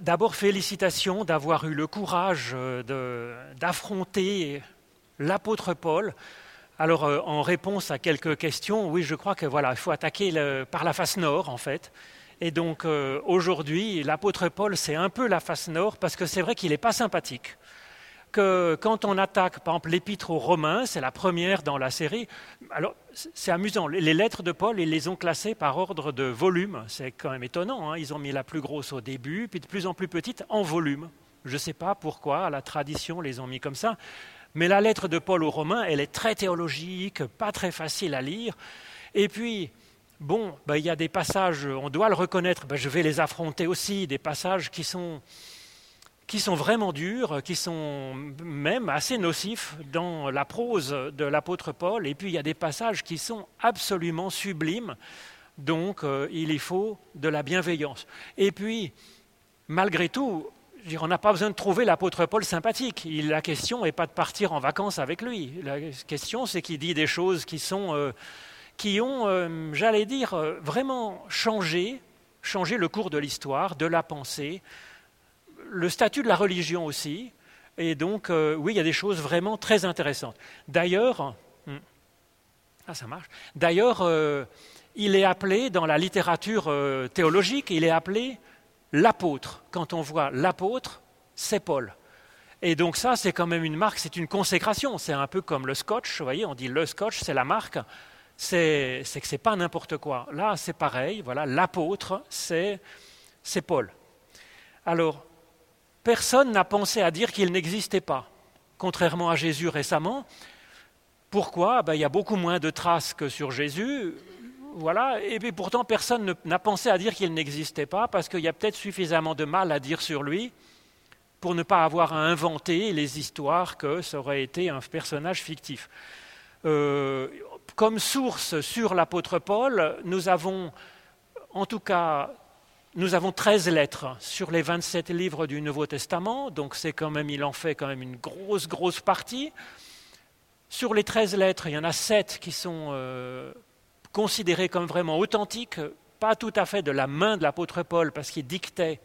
d'abord, félicitations d'avoir eu le courage euh, d'affronter l'apôtre Paul. Alors, euh, en réponse à quelques questions, oui, je crois que voilà, il faut attaquer par la face nord, en fait. Et donc, euh, aujourd'hui, l'apôtre Paul, c'est un peu la face nord, parce que c'est vrai qu'il n'est pas sympathique quand on attaque, par exemple, l'épître aux Romains, c'est la première dans la série. Alors, c'est amusant, les lettres de Paul, ils les ont classées par ordre de volume. C'est quand même étonnant. Hein. Ils ont mis la plus grosse au début, puis de plus en plus petite en volume. Je ne sais pas pourquoi, la tradition les ont mis comme ça. Mais la lettre de Paul aux Romains, elle est très théologique, pas très facile à lire. Et puis, bon, ben, il y a des passages, on doit le reconnaître, ben, je vais les affronter aussi, des passages qui sont qui sont vraiment durs, qui sont même assez nocifs dans la prose de l'apôtre Paul. Et puis il y a des passages qui sont absolument sublimes. Donc euh, il y faut de la bienveillance. Et puis, malgré tout, on n'a pas besoin de trouver l'apôtre Paul sympathique. la question n'est pas de partir en vacances avec lui. La question, c'est qu'il dit des choses qui, sont, euh, qui ont, euh, j'allais dire, vraiment changé, changé le cours de l'histoire, de la pensée, le statut de la religion aussi. Et donc, euh, oui, il y a des choses vraiment très intéressantes. D'ailleurs, hmm, ah, ça marche. D'ailleurs, euh, il est appelé dans la littérature euh, théologique, il est appelé l'apôtre. Quand on voit l'apôtre, c'est Paul. Et donc ça, c'est quand même une marque, c'est une consécration. C'est un peu comme le scotch, vous voyez, on dit le scotch, c'est la marque. C'est que c'est pas n'importe quoi. Là, c'est pareil. Voilà, l'apôtre, c'est Paul. Alors, personne n'a pensé à dire qu'il n'existait pas, contrairement à Jésus récemment. Pourquoi? Ben, Il y a beaucoup moins de traces que sur Jésus. Voilà. Et puis pourtant, personne n'a pensé à dire qu'il n'existait pas, parce qu'il y a peut-être suffisamment de mal à dire sur lui pour ne pas avoir à inventer les histoires que ça aurait été un personnage fictif. Euh, comme source sur l'apôtre Paul, nous avons en tout cas nous avons 13 lettres sur les 27 livres du Nouveau Testament, donc c'est quand même, il en fait quand même une grosse, grosse partie. Sur les 13 lettres, il y en a 7 qui sont euh, considérées comme vraiment authentiques, pas tout à fait de la main de l'apôtre Paul parce qu'il dictait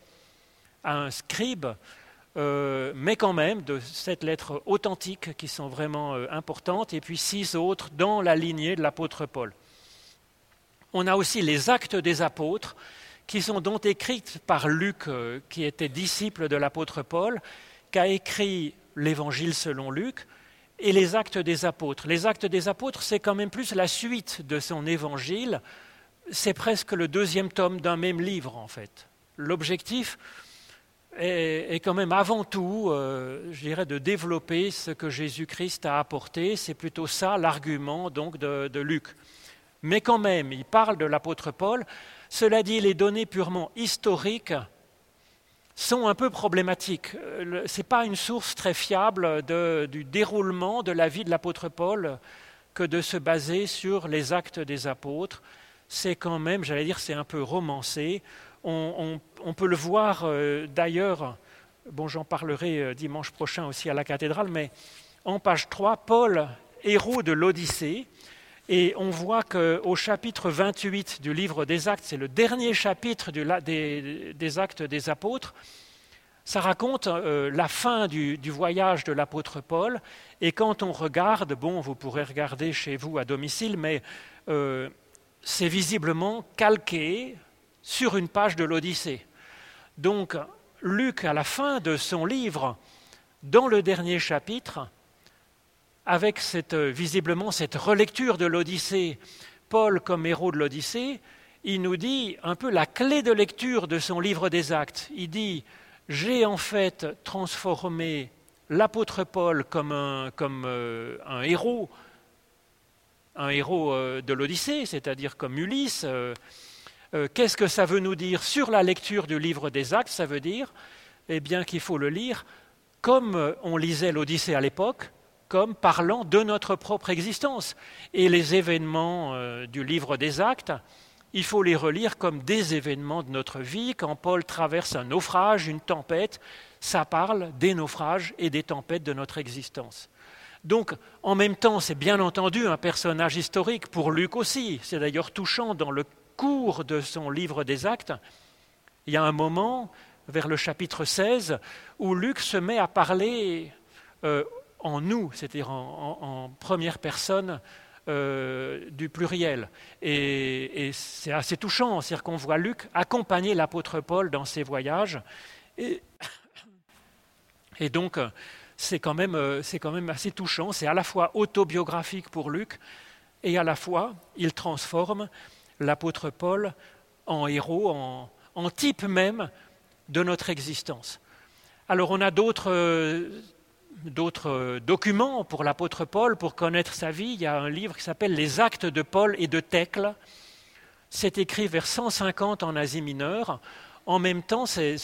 à un scribe, euh, mais quand même de sept lettres authentiques qui sont vraiment euh, importantes, et puis six autres dans la lignée de l'apôtre Paul. On a aussi les actes des apôtres, qui sont donc écrites par Luc, euh, qui était disciple de l'apôtre Paul, qui a écrit l'Évangile selon Luc et les actes des apôtres. Les actes des apôtres, c'est quand même plus la suite de son Évangile, c'est presque le deuxième tome d'un même livre en fait. L'objectif est, quand même avant tout, euh, je dirais, de développer ce que Jésus-Christ a apporté. C'est plutôt ça l'argument donc de Luc. Mais quand même, il parle de l'apôtre Paul cela dit, les données purement historiques sont un peu problématiques. Euh, Ce n'est pas une source très fiable du déroulement de la vie de l'apôtre Paul que de se baser sur les actes des apôtres. C'est quand même, j'allais dire, c'est un peu romancé. On, peut le voir euh, d'ailleurs, bon j'en parlerai euh, dimanche prochain aussi à la cathédrale, mais en page 3, Paul, héros de l'Odyssée, et on voit qu'au chapitre 28 du livre des Actes, c'est le dernier chapitre des, Actes des Apôtres, ça raconte euh, la fin du, voyage de l'apôtre Paul. Et quand on regarde, bon, vous pourrez regarder chez vous à domicile, mais euh, c'est visiblement calqué sur une page de l'Odyssée. Donc, Luc, à la fin de son livre, dans le dernier chapitre, avec euh, visiblement cette relecture de l'Odyssée, Paul comme héros de l'Odyssée, il nous dit un peu la clé de lecture de son livre des actes. Il dit, j'ai en fait transformé l'apôtre Paul comme un, comme, euh, un héros, un héros euh, de l'Odyssée, c'est-à-dire comme Ulysse. Qu'est-ce que ça veut nous dire sur la lecture du livre des actes? Ça veut dire eh bien, qu'il faut le lire comme on lisait l'Odyssée à l'époque, comme parlant de notre propre existence. Et les événements euh, du livre des actes, il faut les relire comme des événements de notre vie. Quand Paul traverse un naufrage, une tempête, ça parle des naufrages et des tempêtes de notre existence. Donc, en même temps, c'est bien entendu un personnage historique pour Luc aussi. C'est d'ailleurs touchant dans le cours de son livre des actes. Il y a un moment, vers le chapitre 16, où Luc se met à parler euh, en nous, c'est-à-dire en, première personne euh, du pluriel. Et, c'est assez touchant, c'est-à-dire qu'on voit Luc accompagner l'apôtre Paul dans ses voyages. Et, donc, c'est quand, même, c'est quand même assez touchant. C'est à la fois autobiographique pour Luc, et à la fois, il transforme l'apôtre Paul en héros, en, en type même de notre existence. Alors on a d'autres d'autres documents pour l'apôtre Paul, pour connaître sa vie. Il y a un livre qui s'appelle Les actes de Paul et de Thècle. C'est écrit vers 150 en Asie mineure. En même temps, c'est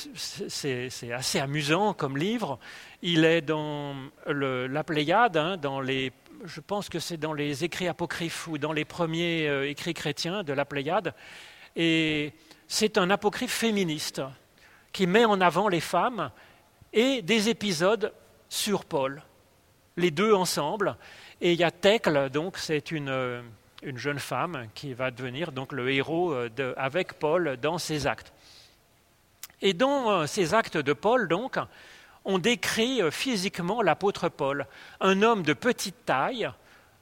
assez amusant comme livre. Il est dans la Pléiade, hein, dans les, je pense que c'est dans les écrits apocryphes ou dans les premiers euh, écrits chrétiens de la Pléiade. Et c'est un apocryphe féministe qui met en avant les femmes et des épisodes sur Paul, les deux ensemble. Et il y a Thècle, donc c'est une, une, jeune femme qui va devenir donc le héros de, avec Paul dans ses actes. Et dans euh, ces actes de Paul, donc, on décrit euh, physiquement l'apôtre Paul, un homme de petite taille,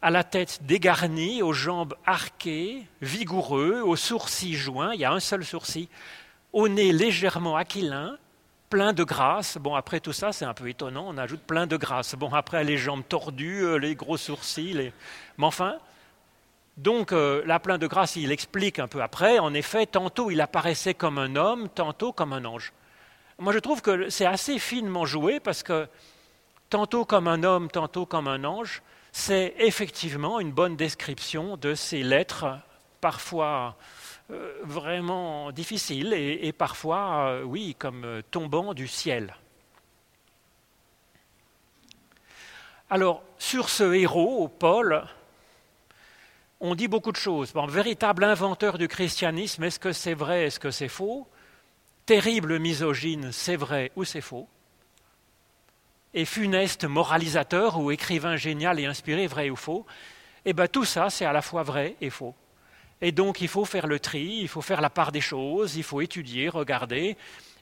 à la tête dégarnie, aux jambes arquées, vigoureux, aux sourcils joints, il y a un seul sourcil, au nez légèrement aquilin, plein de grâce. Bon, après tout ça, c'est un peu étonnant, on ajoute plein de grâce. Bon, après, les jambes tordues, euh, les gros sourcils, mais enfin, donc euh, là, plein de grâce, il explique un peu après, en effet, tantôt il apparaissait comme un homme, tantôt comme un ange. Moi, je trouve que c'est assez finement joué parce que tantôt comme un homme, tantôt comme un ange, c'est effectivement une bonne description de ces lettres, parfois vraiment difficiles et, parfois, euh, oui, comme euh, tombant du ciel. Alors, sur ce héros, Paul, on dit beaucoup de choses. Bon, véritable inventeur du christianisme, est-ce que c'est vrai, est-ce que c'est faux? Terrible misogyne, c'est vrai ou c'est faux? Et funeste moralisateur ou écrivain génial et inspiré, vrai ou faux, eh bien tout ça, c'est à la fois vrai et faux. Et donc il faut faire le tri, il faut faire la part des choses, il faut étudier, regarder.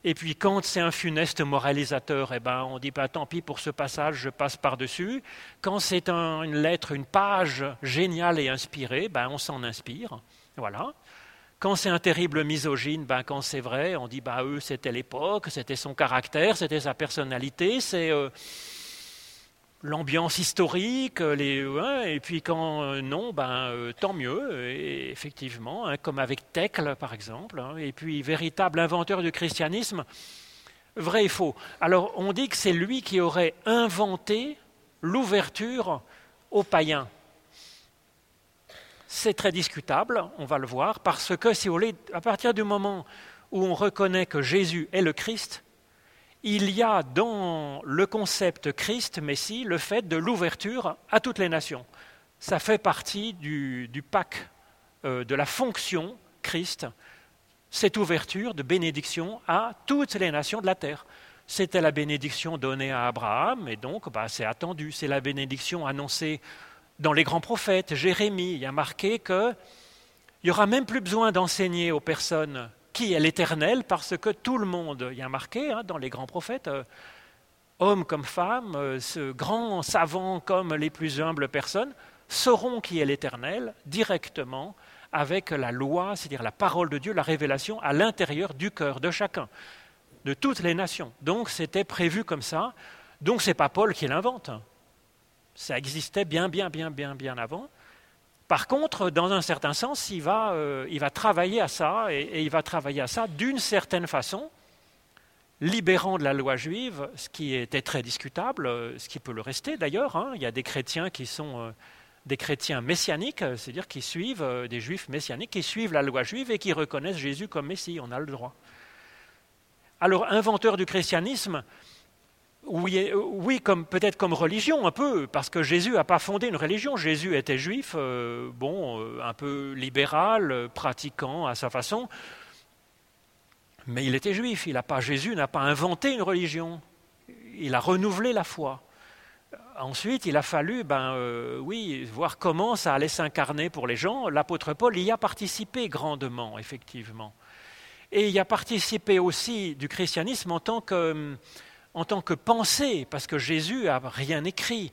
Et puis quand c'est un funeste moralisateur, eh ben, on dit pas tant pis pour ce passage, je passe par-dessus. Quand c'est une lettre, une page géniale et inspirée, ben, on s'en inspire. Voilà. Quand c'est un terrible misogyne, ben, quand c'est vrai, on dit ben, eux, c'était l'époque, c'était son caractère, c'était sa personnalité, c'est euh, l'ambiance historique, les, et puis quand euh, non, ben, euh, tant mieux, effectivement, hein, comme avec Thècle par exemple, hein, et puis véritable inventeur du christianisme, vrai et faux. Alors on dit que c'est lui qui aurait inventé l'ouverture aux païens c'est très discutable, on va le voir, parce que, si vous voulez, à partir du moment où on reconnaît que Jésus est le Christ, il y a dans le concept Christ, Messie, le fait de l'ouverture à toutes les nations. Ça fait partie du, du pack euh, de la fonction Christ, cette ouverture de bénédiction à toutes les nations de la terre. C'était la bénédiction donnée à Abraham, et donc bah, c'est attendu. C'est la bénédiction annoncée dans les grands prophètes, Jérémie, a marqué qu'il n'y aura même plus besoin d'enseigner aux personnes qui est l'Éternel, parce que tout le monde, il y a marqué hein, dans les grands prophètes, euh, hommes comme femmes, euh, grands savants comme les plus humbles personnes, sauront qui est l'Éternel directement avec la loi, c'est-à-dire la parole de Dieu, la révélation à l'intérieur du cœur de chacun, de toutes les nations. Donc c'était prévu comme ça. Donc ce n'est pas Paul qui l'invente. Ça existait bien, bien, bien, bien, bien avant. Par contre, dans un certain sens, il va, euh, il va travailler à ça, et, il va travailler à ça d'une certaine façon, libérant de la loi juive, ce qui était très discutable, euh, ce qui peut le rester d'ailleurs. Hein. Il y a des chrétiens qui sont euh, des chrétiens messianiques, c'est-à-dire qui suivent, des juifs messianiques, qui suivent la loi juive et qui reconnaissent Jésus comme Messie, on a le droit. Alors, inventeur du christianisme, oui, oui comme, peut-être comme religion un peu, parce que Jésus n'a pas fondé une religion. Jésus était juif, euh, bon, euh, un peu libéral, euh, pratiquant à sa façon, mais il était juif. Il pas, Jésus n'a pas inventé une religion. Il a renouvelé la foi. Ensuite, il a fallu, ben oui, voir comment ça allait s'incarner pour les gens. L'apôtre Paul y a participé grandement, effectivement. et il a participé aussi du christianisme en tant que, en tant que pensée, parce que Jésus n'a rien écrit.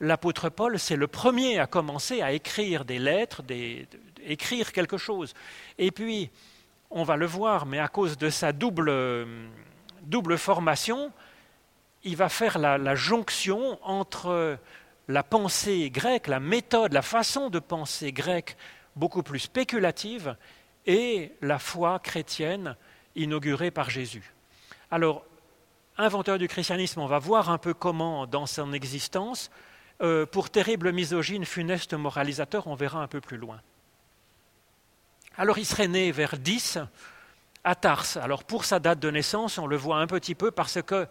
L'apôtre Paul, c'est le premier à commencer à écrire des lettres, des, écrire quelque chose. Et puis, on va le voir, mais à cause de sa double, double formation, il va faire la, la jonction entre la pensée grecque, la méthode, la façon de penser grecque beaucoup plus spéculative et la foi chrétienne inaugurée par Jésus. Alors, inventeur du christianisme, on va voir un peu comment, dans son existence, euh, pour terrible misogyne, funeste moralisateur, on verra un peu plus loin. Alors, il serait né vers 10 à Tarse. Alors, pour sa date de naissance, on le voit un petit peu parce que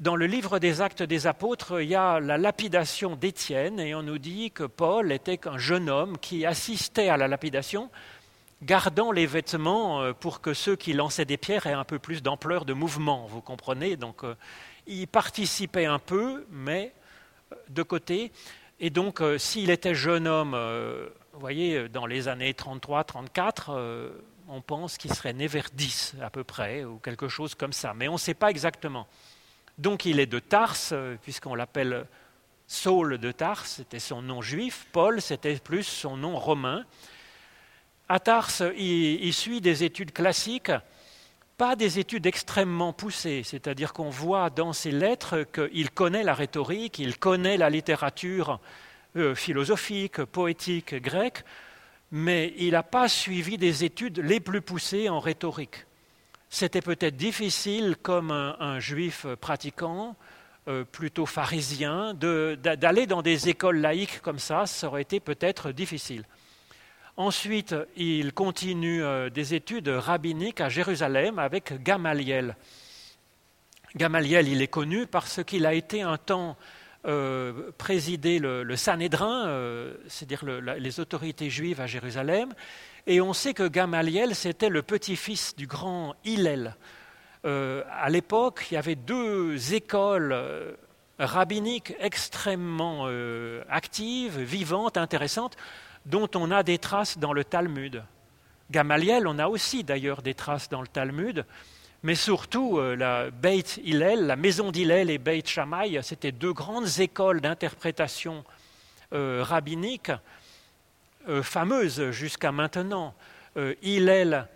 dans le livre des Actes des Apôtres, il y a la lapidation d'Étienne et on nous dit que Paul était un jeune homme qui assistait à la lapidation, gardant les vêtements euh, pour que ceux qui lançaient des pierres aient un peu plus d'ampleur de mouvement, vous comprenez? Donc euh, il participait un peu, mais euh, de côté. Et donc s'il était jeune homme, vous voyez, dans les années 33-34, on pense qu'il serait né vers 10 à peu près, ou quelque chose comme ça, mais on ne sait pas exactement. Donc il est de Tarse, puisqu'on l'appelle Saul de Tarse, c'était son nom juif. Paul, c'était plus son nom romain. À Tarse, il, suit des études classiques, pas des études extrêmement poussées, c'est-à-dire qu'on voit dans ses lettres qu'il connaît la rhétorique, il connaît la littérature euh, philosophique, poétique grecque, mais il n'a pas suivi des études les plus poussées en rhétorique c'était peut-être difficile comme un, juif pratiquant, euh, plutôt pharisien, d'aller dans des écoles laïques comme ça, ça aurait été peut-être difficile. Ensuite, il continue euh, des études rabbiniques à Jérusalem avec Gamaliel. Gamaliel, il est connu parce qu'il a été un temps euh, présider le, Sanhédrin, c'est-à-dire les autorités juives à Jérusalem, et on sait que Gamaliel, c'était le petit-fils du grand Hillel. Euh, à l'époque, il y avait deux écoles euh, rabbiniques extrêmement euh, actives, vivantes, intéressantes, dont on a des traces dans le Talmud. Gamaliel, on a aussi d'ailleurs des traces dans le Talmud, mais surtout la Beit Hillel, la maison d'Hillel et Beit Shammai, c'était deux grandes écoles d'interprétation rabbinique euh, fameuse jusqu'à maintenant. Euh, Hillel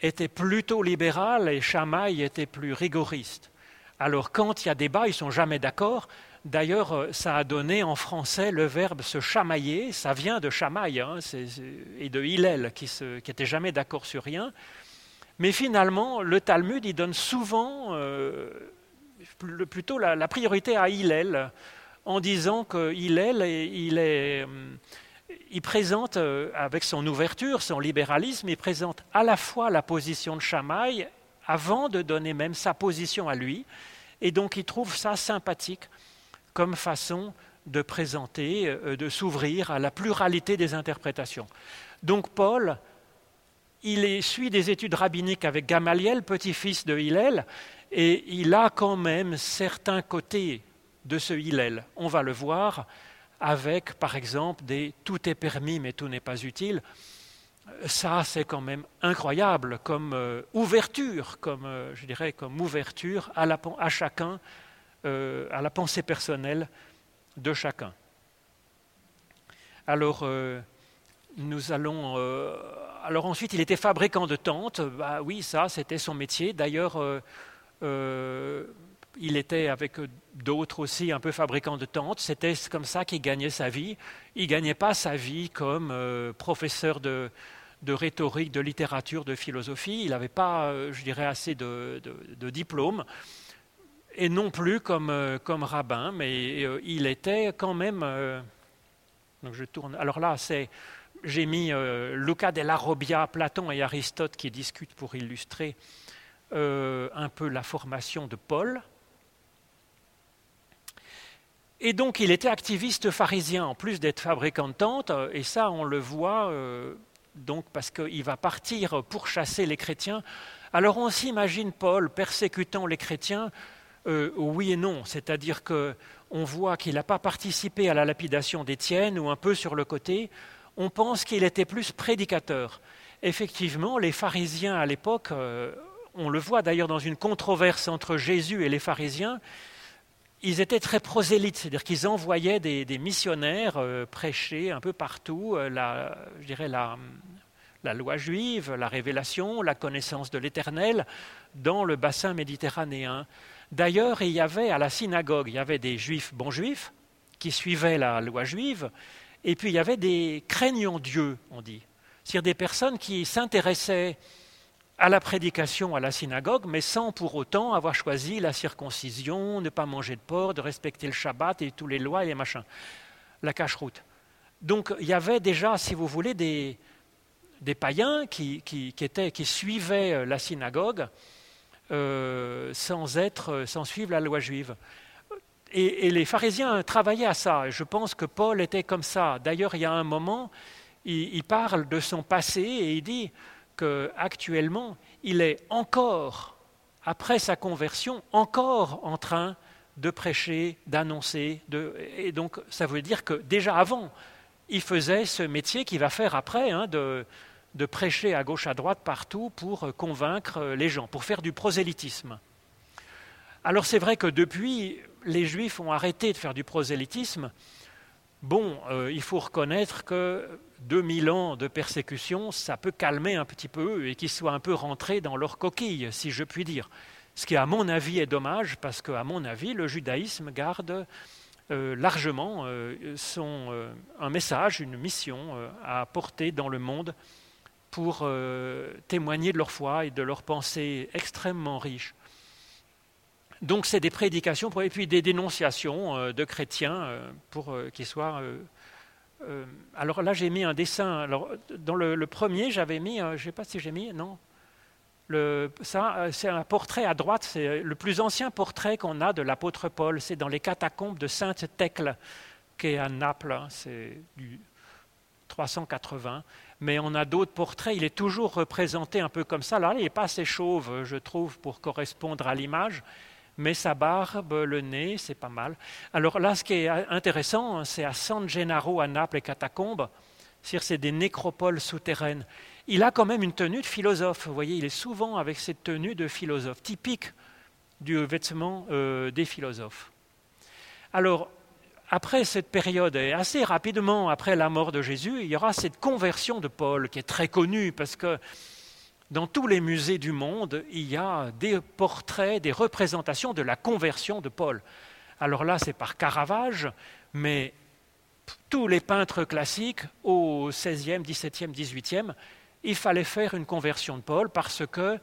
était plutôt libéral et Chamaï était plus rigoriste. Alors quand il y a débat, ils sont jamais d'accord. D'ailleurs, euh, ça a donné en français le verbe se chamailler, ça vient de chamaille hein, et de Hillel qui n'était jamais d'accord sur rien. Mais finalement, le Talmud, il donne souvent plutôt la, priorité à Hillel en disant que Hillel, il est, il présente, euh, avec son ouverture, son libéralisme, il présente à la fois la position de Chamaï avant de donner même sa position à lui, et donc il trouve ça sympathique comme façon de présenter, euh, de s'ouvrir à la pluralité des interprétations. Donc Paul, il suit des études rabbiniques avec Gamaliel, petit-fils de Hillel, et il a quand même certains côtés de ce Hillel. On va le voir avec, par exemple, des tout est permis mais tout n'est pas utile, ça c'est quand même incroyable comme euh, ouverture, comme euh, je dirais comme ouverture à, à chacun, euh, à la pensée personnelle de chacun. Alors nous allons. alors ensuite, il était fabricant de tentes. Bah oui, ça, c'était son métier. D'ailleurs, il était avec d'autres aussi un peu fabricants de tentes. C'était comme ça qu'il gagnait sa vie. Il ne gagnait pas sa vie comme euh, professeur de, rhétorique, de littérature, de philosophie. Il n'avait pas, euh, je dirais, assez de, diplômes. Et non plus comme, euh, comme rabbin, mais il était quand même. donc je tourne. Alors là, c'est. J'ai mis Luca della Robbia, Platon et Aristote qui discutent pour illustrer un peu la formation de Paul. Et donc il était activiste pharisien, en plus d'être fabricant de tentes, et ça on le voit euh, donc parce qu'il va partir pour chasser les chrétiens. Alors on s'imagine Paul persécutant les chrétiens, euh, oui et non, c'est-à-dire qu'on voit qu'il n'a pas participé à la lapidation d'Étienne ou un peu sur le côté, on pense qu'il était plus prédicateur. effectivement, les pharisiens à l'époque, euh, on le voit d'ailleurs dans une controverse entre Jésus et les pharisiens, ils étaient très prosélytes, c'est-à-dire qu'ils envoyaient des, missionnaires euh, prêcher un peu partout je la, la loi juive, la révélation, la connaissance de l'Éternel dans le bassin méditerranéen. D'ailleurs, il y avait à la synagogue, il y avait des juifs bons juifs qui suivaient la loi juive, et puis il y avait des craignants Dieu, on dit, c'est-à-dire des personnes qui s'intéressaient à la prédication à la synagogue, mais sans pour autant avoir choisi la circoncision, ne pas manger de porc, de respecter le Shabbat et toutes les lois et les machins, la cache-route. Donc il y avait déjà, si vous voulez, des, des païens qui, qui, étaient, qui suivaient euh, la synagogue euh, sans, être, sans suivre la loi juive. Et, les pharisiens travaillaient à ça. Je pense que Paul était comme ça. D'ailleurs, il y a un moment, il, parle de son passé et il dit qu'actuellement, il est encore, après sa conversion, encore en train de prêcher, d'annoncer. Et donc, ça veut dire que déjà avant, il faisait ce métier qu'il va faire après, hein, de, de prêcher à gauche, à droite, partout pour convaincre les gens, pour faire du prosélytisme. Alors c'est vrai que depuis, les Juifs ont arrêté de faire du prosélytisme, Bon, euh, il faut reconnaître que 2000 ans de persécution, ça peut calmer un petit peu et qu'ils soient un peu rentrés dans leur coquille, si je puis dire. Ce qui, à mon avis, est dommage parce qu'à mon avis, le judaïsme garde euh, largement euh, son, un message, une mission à porter dans le monde pour témoigner de leur foi et de leur pensée extrêmement riche. Donc c'est des prédications et puis des dénonciations euh, de chrétiens euh, pour euh, qu'ils soient. alors là j'ai mis un dessin. Alors dans le, premier j'avais mis, je ne sais pas si j'ai mis, non. Ça c'est un portrait à droite, c'est le plus ancien portrait qu'on a de l'apôtre Paul. C'est dans les catacombes de Sainte Thècle, qui est à Naples. Hein, c'est du 380 mais on a d'autres portraits, il est toujours représenté un peu comme ça. Là, il n'est pas assez chauve, je trouve, pour correspondre à l'image, mais sa barbe, le nez, c'est pas mal. Alors là, ce qui est intéressant, c'est à San Gennaro, à Naples, les catacombes, c'est des nécropoles souterraines. Il a quand même une tenue de philosophe, vous voyez, il est souvent avec cette tenue de philosophe, typique du vêtement euh, des philosophes. Alors, après cette période, et assez rapidement après la mort de Jésus, il y aura cette conversion de Paul qui est très connue parce que dans tous les musées du monde, il y a des portraits, des représentations de la conversion de Paul. Alors là, c'est par Caravage, mais tous les peintres classiques, au XVIe, XVIIe, XVIIIe, il fallait faire une conversion de Paul parce que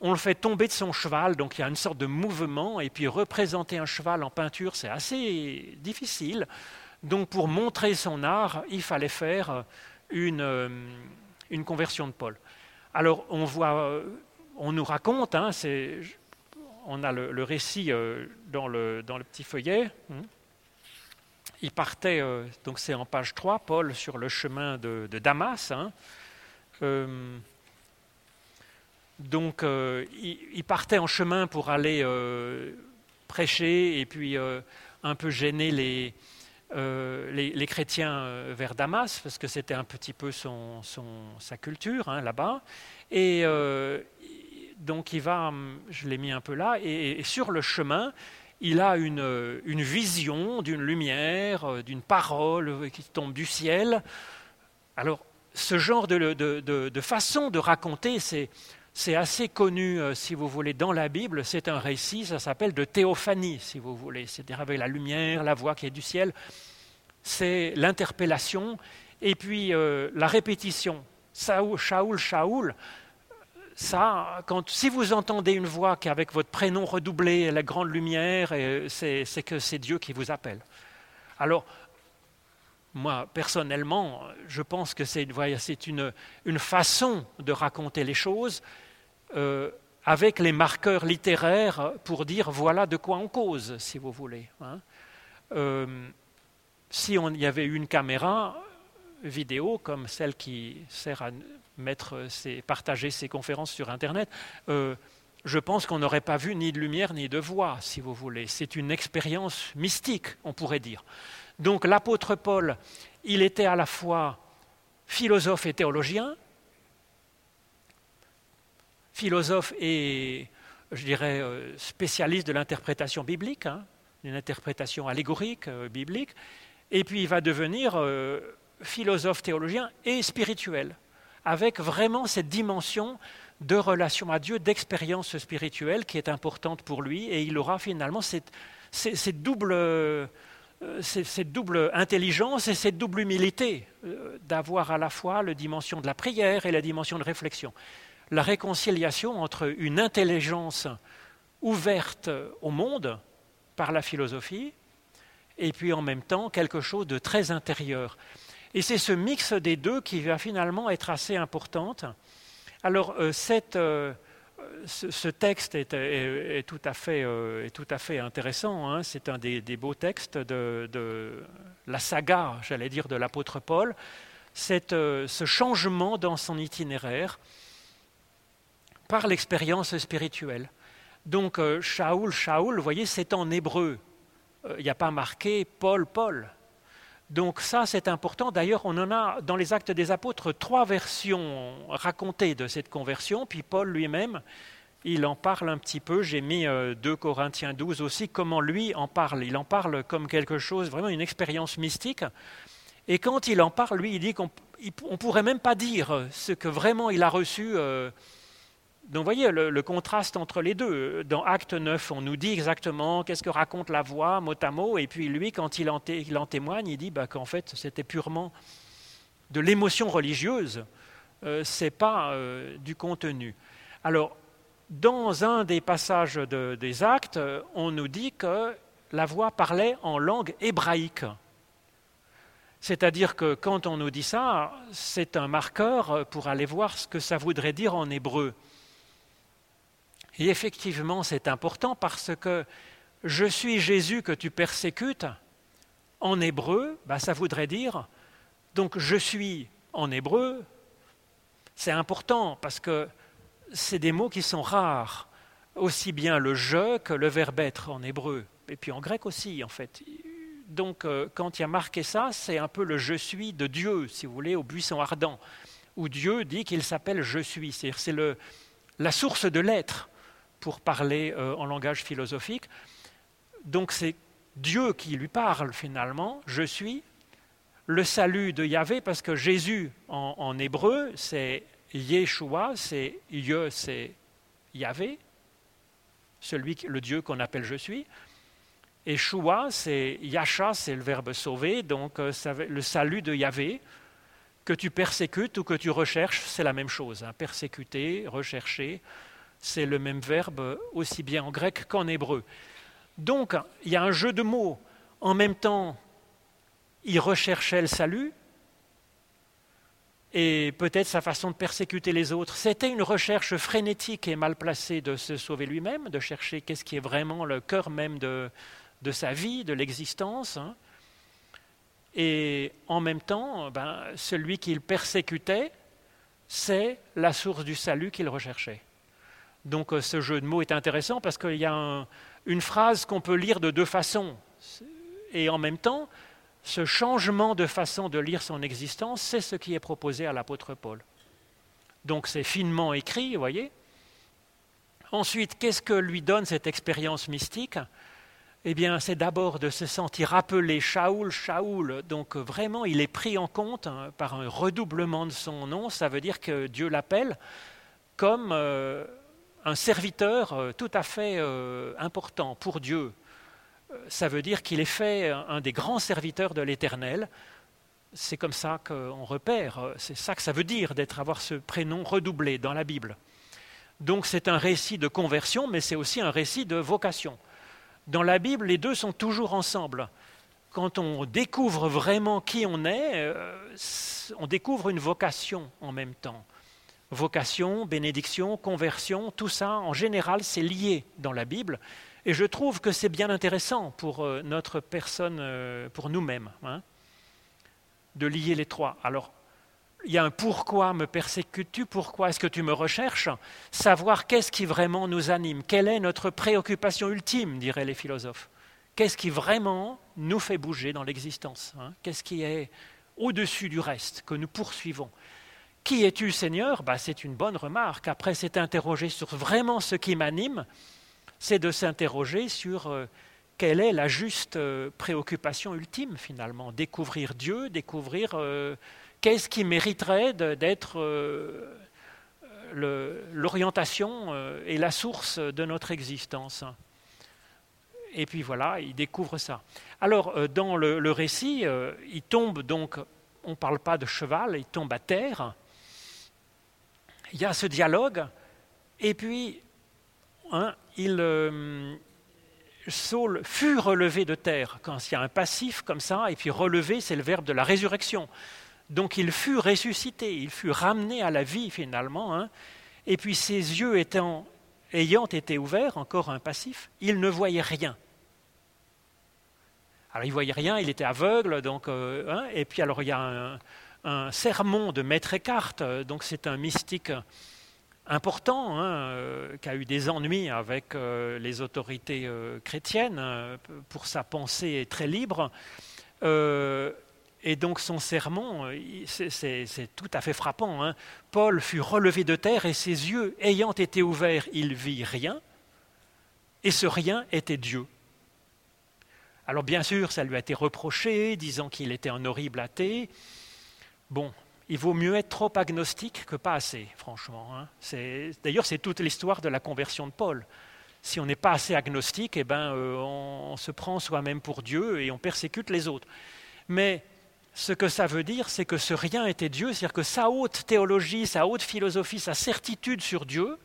on le fait tomber de son cheval, donc il y a une sorte de mouvement, et puis représenter un cheval en peinture, c'est assez difficile. Donc pour montrer son art, il fallait faire une, euh, conversion de Paul. Alors on voit, euh, on nous raconte, hein, on a le, récit euh, dans, le, petit feuillet. Hein. Il partait, donc c'est en page 3, Paul sur le chemin de, Damas. Hein. Donc il, partait en chemin pour aller prêcher et puis un peu gêner les, les, chrétiens vers Damas, parce que c'était un petit peu son, sa culture là-bas. Et euh, donc il va, je l'ai mis un peu là, et, sur le chemin, il a une, une vision d'une lumière, euh, d'une parole qui tombe du ciel. Alors, ce genre de, de, de, façon de raconter, c'est, c'est assez connu, euh, si vous voulez, dans la Bible. C'est un récit, ça s'appelle de théophanie, si vous voulez. C'est-à-dire avec la lumière, la voix qui est du ciel. C'est l'interpellation et puis la répétition. Saoul, Shaoul, Shaoul, ça, quand, si vous entendez une voix qui avec votre prénom redoublé, la grande lumière, c'est, que c'est Dieu qui vous appelle. Alors, moi, personnellement, je pense que c'est, c'est une, une, façon de raconter les choses euh, avec les marqueurs littéraires pour dire voilà de quoi on cause, si vous voulez. Hein. Euh, si on y avait une caméra vidéo comme celle qui sert à mettre ses, partager ses conférences sur Internet, euh, je pense qu'on n'aurait pas vu ni de lumière ni de voix, si vous voulez. C'est une expérience mystique, on pourrait dire. Donc l'apôtre Paul, il était à la fois philosophe et théologien, philosophe et, je dirais, euh, spécialiste de l'interprétation biblique, hein, une interprétation allégorique, euh, biblique, et puis il va devenir euh, philosophe théologien et spirituel, avec vraiment cette dimension de relation à Dieu, d'expérience spirituelle qui est importante pour lui, et il aura finalement cette, double, cette double intelligence et cette double humilité d'avoir à la fois la dimension de la prière et la dimension de réflexion la réconciliation entre une intelligence ouverte au monde par la philosophie et puis en même temps quelque chose de très intérieur. Et c'est ce mix des deux qui va finalement être assez importante. Alors euh, euh, ce, texte est, tout à fait, euh, tout à fait intéressant. Hein. C'est un des, beaux textes de, de la saga, j'allais dire, de l'apôtre Paul. ce changement dans son itinéraire par l'expérience spirituelle. Donc euh, Shaoul, Shaoul, vous voyez, c'est en hébreu. Euh, il n'y a pas marqué Paul, Paul. Donc ça, c'est important. D'ailleurs, on en a dans les actes des apôtres trois versions racontées de cette conversion. Puis Paul lui-même, il en parle un petit peu. J'ai mis 2 euh, Corinthiens 12 aussi, comment lui en parle. Il en parle comme quelque chose, vraiment une expérience mystique. Et quand il en parle, lui, il dit qu'on ne pourrait même pas dire ce que vraiment il a reçu. Donc vous voyez le, contraste entre les deux. Dans Acte 9, on nous dit exactement qu'est-ce que raconte la voix, mot à mot, et puis lui, quand il en, témoigne, il dit bah, qu'en fait c'était purement de l'émotion religieuse, euh, ce n'est pas euh, du contenu. Alors, dans un des passages des Actes, on nous dit que la voix parlait en langue hébraïque. C'est-à-dire que quand on nous dit ça, c'est un marqueur pour aller voir ce que ça voudrait dire en hébreu. Et effectivement, c'est important parce que je suis Jésus que tu persécutes, en hébreu, bah, ça voudrait dire, donc je suis en hébreu, c'est important parce que c'est des mots qui sont rares, aussi bien le je que le verbe être en hébreu, et puis en grec aussi en fait. Donc euh, quand il y a marqué ça, c'est un peu le je suis de Dieu, si vous voulez, au buisson ardent, où Dieu dit qu'il s'appelle je suis, c'est-à-dire c'est la source de l'être pour parler euh, en langage philosophique. Donc c'est Dieu qui lui parle finalement, je suis, le salut de Yahvé, parce que Jésus en, hébreu, c'est Yeshua, c'est Ye, c'est Yahvé, celui, le Dieu qu'on appelle je suis. Et Shua, c'est Yasha, c'est le verbe sauver, donc euh, le salut de Yahvé. Que tu persécutes ou que tu recherches, c'est la même chose. Hein. persécuter, rechercher, c'est le même verbe aussi bien en grec qu'en hébreu. Donc, il y a un jeu de mots. En même temps, il recherchait le salut, et peut-être sa façon de persécuter les autres. C'était une recherche frénétique et mal placée de se sauver lui-même, de chercher qu'est-ce qui est vraiment le cœur même de, sa vie, de l'existence. Hein. Et en même temps, ben, celui qu'il persécutait, c'est la source du salut qu'il recherchait. Donc euh, ce jeu de mots est intéressant parce qu'il y a une phrase qu'on peut lire de deux façons. Et en même temps, ce changement de façon de lire son existence, c'est ce qui est proposé à l'apôtre Paul. Donc c'est finement écrit, vous voyez. Ensuite, qu'est-ce que lui donne cette expérience mystique? Eh bien, c'est d'abord de se sentir appelé Shaoul, Shaoul. Donc vraiment, il est pris en compte hein, par un redoublement de son nom. Ça veut dire que Dieu l'appelle comme euh, un serviteur euh, tout à fait euh, important pour Dieu. Euh, ça veut dire qu'il est fait un des grands serviteurs de l'Éternel. C'est comme ça qu'on repère, c'est ça que ça veut dire d'être avoir ce prénom redoublé dans la Bible. Donc c'est un récit de conversion, mais c'est aussi un récit de vocation. Dans la Bible, les deux sont toujours ensemble. Quand on découvre vraiment qui on est, on découvre une vocation en même temps. Vocation, bénédiction, conversion, tout ça, en général, c'est lié dans la Bible. Et je trouve que c'est bien intéressant pour euh, notre personne, euh, pour nous-mêmes, hein, de lier les trois. Alors, il y a un pourquoi me persécutes-tu, pourquoi est-ce que tu me recherches? Savoir qu'est-ce qui vraiment nous anime, quelle est notre préoccupation ultime, diraient les philosophes. Qu'est-ce qui vraiment nous fait bouger dans l'existence hein? Qu'est-ce qui est au-dessus du reste que nous poursuivons? Qui es-tu, Seigneur? Bah, C'est une bonne remarque. Après s'être interrogé sur vraiment ce qui m'anime, c'est de s'interroger sur euh, quelle est la juste euh, préoccupation ultime, finalement. Découvrir Dieu, découvrir euh, qu'est-ce qui mériterait d'être l'orientation et la source de notre existence. Et puis voilà, il découvre ça. Alors, dans le, le récit, il tombe donc, on ne parle pas de cheval, il tombe à terre il y a ce dialogue, et puis hein, il, euh, Saul fut relevé de terre, quand il y a un passif comme ça, et puis relevé, c'est le verbe de la résurrection. Donc il fut ressuscité, il fut ramené à la vie finalement, hein. et puis ses yeux ayant été ouverts, encore un passif, il ne voyait rien. Alors il voyait rien, il était aveugle, donc, euh, hein, et puis alors il y a un, un sermon de Maître Eckhart, euh, donc c'est un mystique important, hein, euh, qui a eu des ennuis avec euh, les autorités chrétiennes pour sa pensée très libre. et donc son sermon, c'est tout à fait frappant. Hein. Paul fut relevé de terre et ses yeux ayant été ouverts, il vit rien, et ce rien était Dieu. Alors bien sûr, ça lui a été reproché, disant qu'il était un horrible athée. Bon, il vaut mieux être trop agnostique que pas assez, franchement. Hein. D'ailleurs, c'est toute l'histoire de la conversion de Paul. Si on n'est pas assez agnostique, eh ben, euh, on, se prend soi-même pour Dieu et on persécute les autres. Mais ce que ça veut dire, c'est que ce rien était Dieu, c'est-à-dire que sa haute théologie, sa haute philosophie, sa certitude sur Dieu,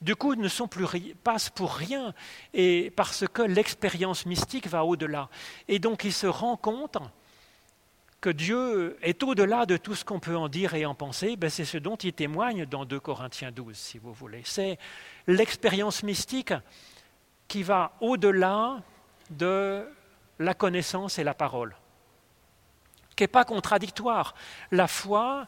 du coup, ne sont plus passent pour rien, et parce que l'expérience mystique va au-delà. Et donc, il se rend compte que Dieu est au-delà de tout ce qu'on peut en dire et en penser, ben c'est ce dont il témoigne dans 2 Corinthiens 12, si vous voulez. C'est l'expérience mystique qui va au-delà de la connaissance et la parole, qui n'est pas contradictoire. La foi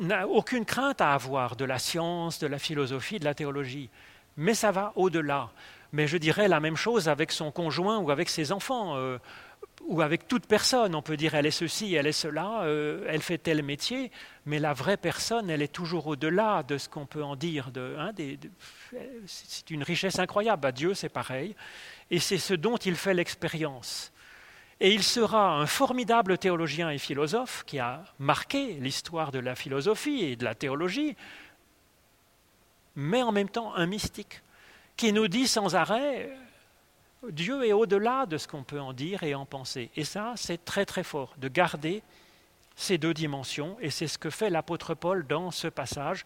n'a aucune crainte à avoir de la science, de la philosophie, de la théologie, mais ça va au-delà. Mais je dirais la même chose avec son conjoint ou avec ses enfants. Euh, ou avec toute personne, on peut dire elle est ceci, elle est cela, euh, elle fait tel métier, mais la vraie personne, elle est toujours au-delà de ce qu'on peut en dire. De, hein, c'est une richesse incroyable. À bah, Dieu, c'est pareil. Et c'est ce dont il fait l'expérience. Et il sera un formidable théologien et philosophe qui a marqué l'histoire de la philosophie et de la théologie, mais en même temps un mystique qui nous dit sans arrêt Dieu est au-delà de ce qu'on peut en dire et en penser. Et ça, c'est très très fort, de garder ces deux dimensions, et c'est ce que fait l'apôtre Paul dans ce passage,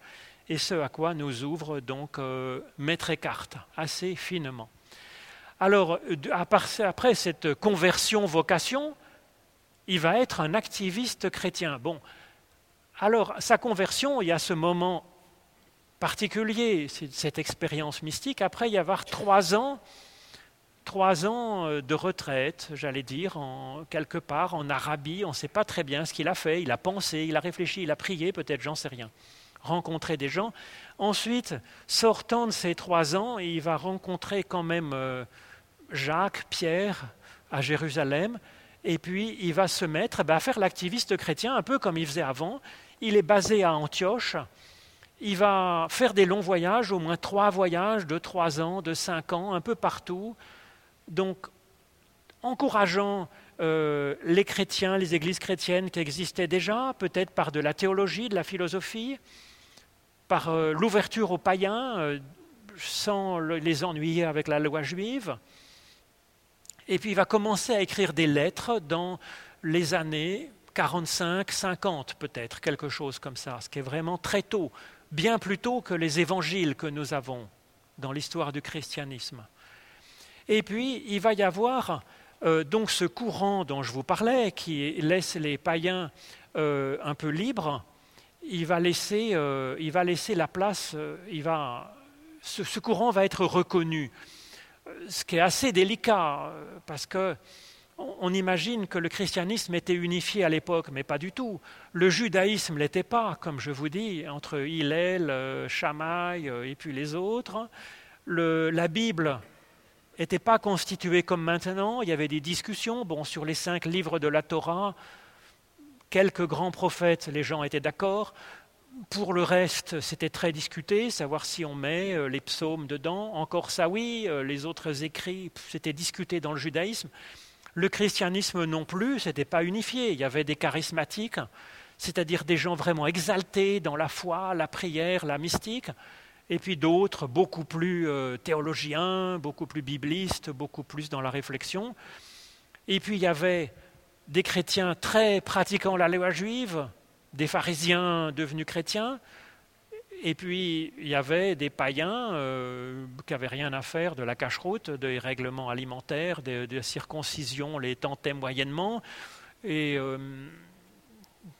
et ce à quoi nous ouvre donc euh, Maître Eckhart, assez finement. Alors, après cette conversion-vocation, il va être un activiste chrétien. Bon, alors, sa conversion, il y a ce moment particulier, cette expérience mystique. Après, y avoir trois ans trois ans euh, de retraite, j'allais dire, en, quelque part en Arabie. On ne sait pas très bien ce qu'il a fait. Il a pensé, il a réfléchi, il a prié, peut-être, j'en sais rien. Rencontrer des gens. Ensuite, sortant de ces trois ans, il va rencontrer quand même euh, Jacques, Pierre à Jérusalem. Et puis, il va se mettre ben, à faire l'activiste chrétien, un peu comme il faisait avant. Il est basé à Antioche. Il va faire des longs voyages, au moins trois voyages de trois ans, de cinq ans, un peu partout donc, encourageant euh, les chrétiens, les églises chrétiennes qui existaient déjà, peut-être par de la théologie, de la philosophie, par euh, l'ouverture aux païens, euh, sans les ennuyer avec la loi juive. Et puis il va commencer à écrire des lettres dans les années 45, 50 peut-être, quelque chose comme ça, ce qui est vraiment très tôt, bien plus tôt que les évangiles que nous avons dans l'histoire du christianisme. Et puis, il va y avoir euh, donc ce courant dont je vous parlais, qui laisse les païens euh, un peu libres. Il va laisser, euh, il va laisser la place, il va, ce, courant va être reconnu. Ce qui est assez délicat, parce que on imagine que le christianisme était unifié à l'époque, mais pas du tout. Le judaïsme l'était pas, comme je vous dis, entre Hillel, Shammai et puis les autres. La Bible n'était pas constitué comme maintenant. Il y avait des discussions. Bon, sur les cinq livres de la Torah, quelques grands prophètes, les gens étaient d'accord. pour le reste, c'était très discuté, savoir si on met euh, les psaumes dedans. Encore ça, oui, euh, les autres écrits, c'était discuté dans le judaïsme. Le christianisme non plus, ce n'était pas unifié. Il y avait des charismatiques, c'est-à-dire des gens vraiment exaltés dans la foi, la prière, la mystique, et puis d'autres beaucoup plus euh, théologiens, beaucoup plus biblistes, beaucoup plus dans la réflexion. Et puis il y avait des chrétiens très pratiquant la loi juive, des pharisiens devenus chrétiens, et puis il y avait des païens euh, qui n'avaient rien à faire de la cache-route, des règlements alimentaires, de, de circoncision, les tentaient moyennement. Et euh,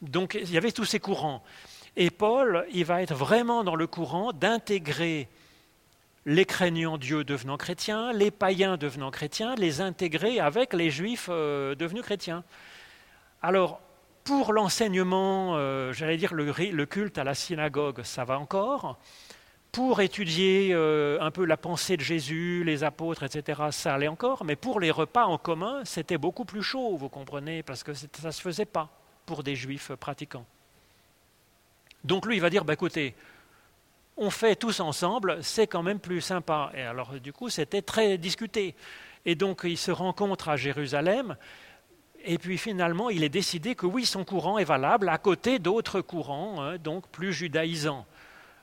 donc il y avait tous ces courants. Et Paul, il va être vraiment dans le courant d'intégrer les craignants Dieu devenant chrétiens, les païens devenant chrétiens, les intégrer avec les juifs euh, devenus chrétiens. Alors, pour l'enseignement, euh, j'allais dire le, culte à la synagogue, ça va encore. Pour étudier euh, un peu la pensée de Jésus, les apôtres, etc., ça allait encore. Mais pour les repas en commun, c'était beaucoup plus chaud, vous comprenez, parce que ça ne se faisait pas pour des juifs pratiquants. Donc lui, il va dire, bah, écoutez, on fait tous ensemble, c'est quand même plus sympa. Et alors, du coup, c'était très discuté. Et donc, il se rencontre à Jérusalem, et puis finalement, il est décidé que oui, son courant est valable à côté d'autres courants, hein, donc plus judaïsants.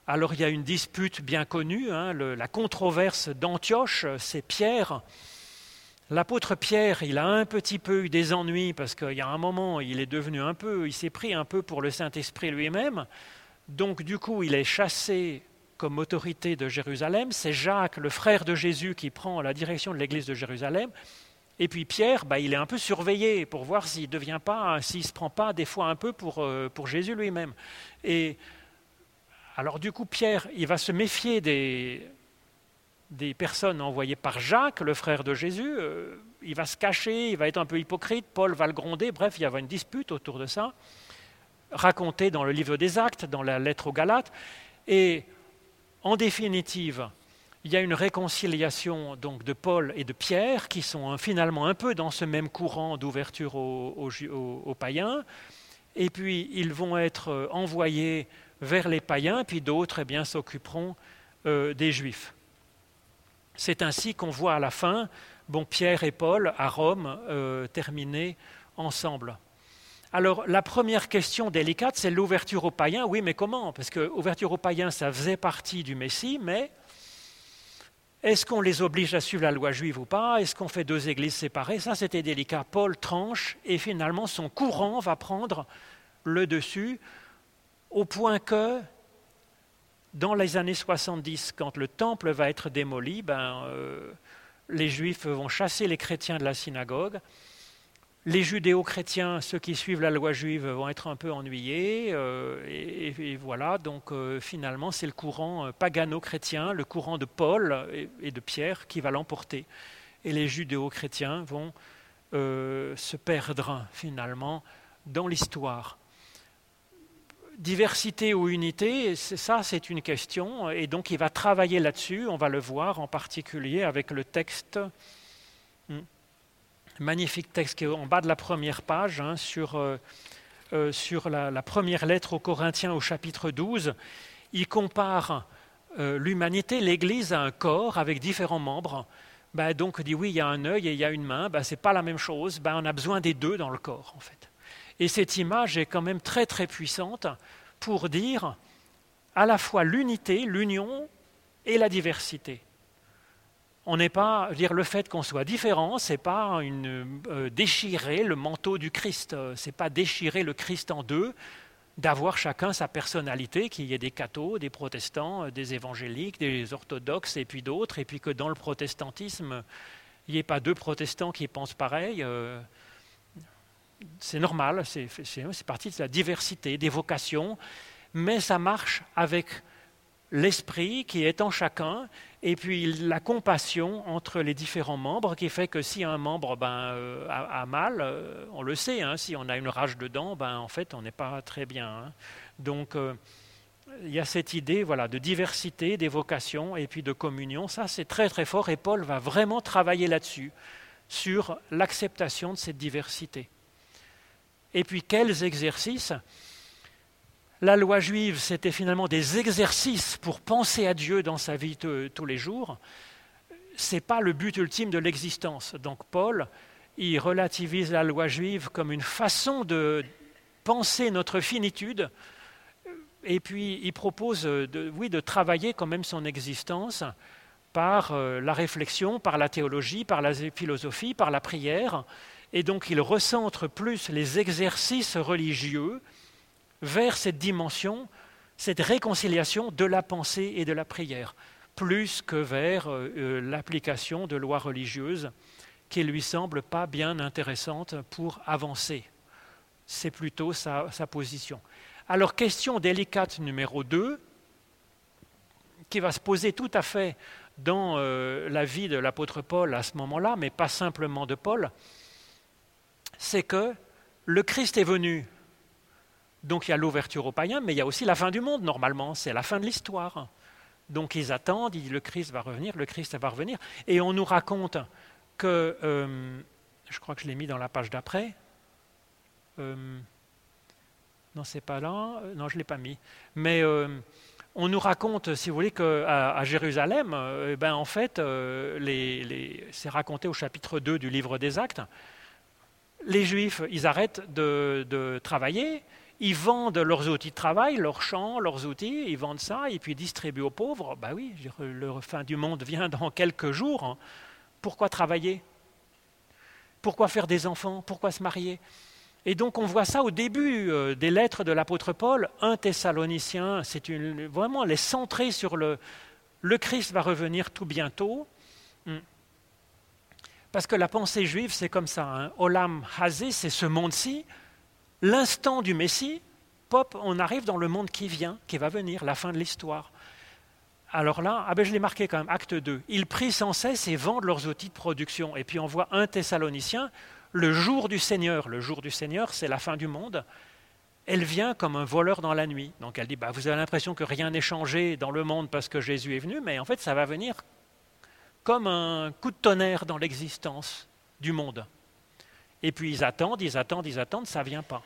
Alors, il y a une dispute bien connue, hein, la controverse d'Antioche, c'est Pierre. L'apôtre Pierre, il a un petit peu eu des ennuis parce qu'il y a un moment, il est devenu un peu, il s'est pris un peu pour le Saint-Esprit lui-même. Donc du coup, il est chassé comme autorité de Jérusalem. C'est Jacques, le frère de Jésus, qui prend la direction de l'église de Jérusalem. Et puis Pierre, bah, il est un peu surveillé pour voir s'il ne devient pas, s'il se prend pas des fois un peu pour, euh, pour Jésus lui-même. Et alors du coup, Pierre, il va se méfier des, des personnes envoyées par Jacques, le frère de Jésus. Euh, il va se cacher, il va être un peu hypocrite, Paul va le gronder. Bref, il y avait une dispute autour de ça raconté dans le livre des Actes, dans la lettre aux Galates. Et en définitive, il y a une réconciliation donc de Paul et de Pierre qui sont finalement un peu dans ce même courant d'ouverture aux, païens. Et puis ils vont être euh, envoyés vers les païens, puis d'autres eh s'occuperont euh, des Juifs. C'est ainsi qu'on voit à la fin, bon, Pierre et Paul à Rome euh, terminer ensemble. Alors la première question délicate, c'est l'ouverture aux païens. Oui, mais comment? Parce que l'ouverture aux païens, ça faisait partie du Messie, mais est-ce qu'on les oblige à suivre la loi juive ou pas? Est-ce qu'on fait deux églises séparées? Ça, c'était délicat. Paul tranche et finalement son courant va prendre le dessus au point que dans les années 70, quand le temple va être démoli, ben, euh, les juifs vont chasser les chrétiens de la synagogue les judéo-chrétiens, ceux qui suivent la loi juive, vont être un peu ennuyés. Euh, et, voilà, donc euh, finalement, c'est le courant pagano-chrétien, le courant de Paul et, de Pierre qui va l'emporter. Et les judéo-chrétiens vont se perdre finalement dans l'histoire. Diversité ou unité, ça c'est une question, et donc il va travailler là-dessus, on va le voir en particulier avec le texte. Hmm, magnifique texte qui est en bas de la première page, hein, sur, euh, euh, la, première lettre aux Corinthiens au chapitre 12. Il compare euh, l'humanité, l'Église, à un corps avec différents membres. Ben, donc il dit oui, il y a un œil et il y a une main, ben, ce n'est pas la même chose, ben, on a besoin des deux dans le corps en fait. Et cette image est quand même très très puissante pour dire à la fois l'unité, l'union et la diversité on n'est pas, dire le fait qu'on soit différent, c'est pas euh, déchirer le manteau du Christ, c'est pas déchirer le Christ en deux, d'avoir chacun sa personnalité, qu'il y ait des cathos, des protestants, euh, des évangéliques, des orthodoxes et puis d'autres, et puis que dans le protestantisme, il n'y ait pas deux protestants qui pensent pareil. Euh, c'est normal, c'est partie de la diversité des vocations, mais ça marche avec l'esprit qui est en chacun et puis la compassion entre les différents membres qui fait que si un membre ben, euh, a, mal, euh, on le sait, hein, si on a une rage dedans, ben, en fait on n'est pas très bien. Hein. Donc euh, il y a cette idée voilà, de diversité des vocations et puis de communion, ça c'est très très fort et Paul va vraiment travailler là-dessus, sur l'acceptation de cette diversité. Et puis quels exercices? La loi juive, c'était finalement des exercices pour penser à Dieu dans sa vie tous les jours. Ce n'est pas le but ultime de l'existence. Donc Paul, il relativise la loi juive comme une façon de penser notre finitude, et puis il propose, de, oui, de travailler quand même son existence par euh, la réflexion, par la théologie, par la philosophie, par la prière, et donc il recentre plus les exercices religieux vers cette dimension, cette réconciliation de la pensée et de la prière, plus que vers euh, euh, l'application de lois religieuses qui lui semblent pas bien intéressantes pour avancer. C'est plutôt sa, position. Alors, question délicate numéro 2, qui va se poser tout à fait dans euh, la vie de l'apôtre Paul à ce moment-là, mais pas simplement de Paul, c'est que le Christ est venu. Donc il y a l'ouverture aux païens, mais il y a aussi la fin du monde, normalement, c'est la fin de l'histoire. Donc ils attendent, ils le Christ va revenir, le Christ va revenir. Et on nous raconte que, euh, je crois que je l'ai mis dans la page d'après, euh, non c'est pas là, euh, non je ne l'ai pas mis, mais on nous raconte, si vous voulez, qu'à à Jérusalem, eh ben, en fait, c'est raconté au chapitre 2 du livre des actes, les Juifs, ils arrêtent de, travailler, ils vendent leurs outils de travail, leurs champs, leurs outils, ils vendent ça et puis distribuent aux pauvres. Ben oui, le fin du monde vient dans quelques jours. Hein. Pourquoi travailler? Pourquoi faire des enfants? Pourquoi se marier? Et donc on voit ça au début euh, des lettres de l'apôtre Paul, un Thessalonicien, c'est vraiment les centrer sur le, le Christ va revenir tout bientôt. Parce que la pensée juive, c'est comme ça. Hein. Olam Hazé, c'est ce monde-ci. L'instant du Messie, pop, on arrive dans le monde qui vient, qui va venir, la fin de l'histoire. Alors là, ah ben je l'ai marqué quand même, acte 2. Ils prient sans cesse et vendent leurs outils de production. Et puis on voit un Thessalonicien, le jour du Seigneur. Le jour du Seigneur, c'est la fin du monde. Elle vient comme un voleur dans la nuit. Donc elle dit, bah, vous avez l'impression que rien n'est changé dans le monde parce que Jésus est venu, mais en fait ça va venir comme un coup de tonnerre dans l'existence du monde. Et puis ils attendent, ils attendent, ils attendent, ça ne vient pas.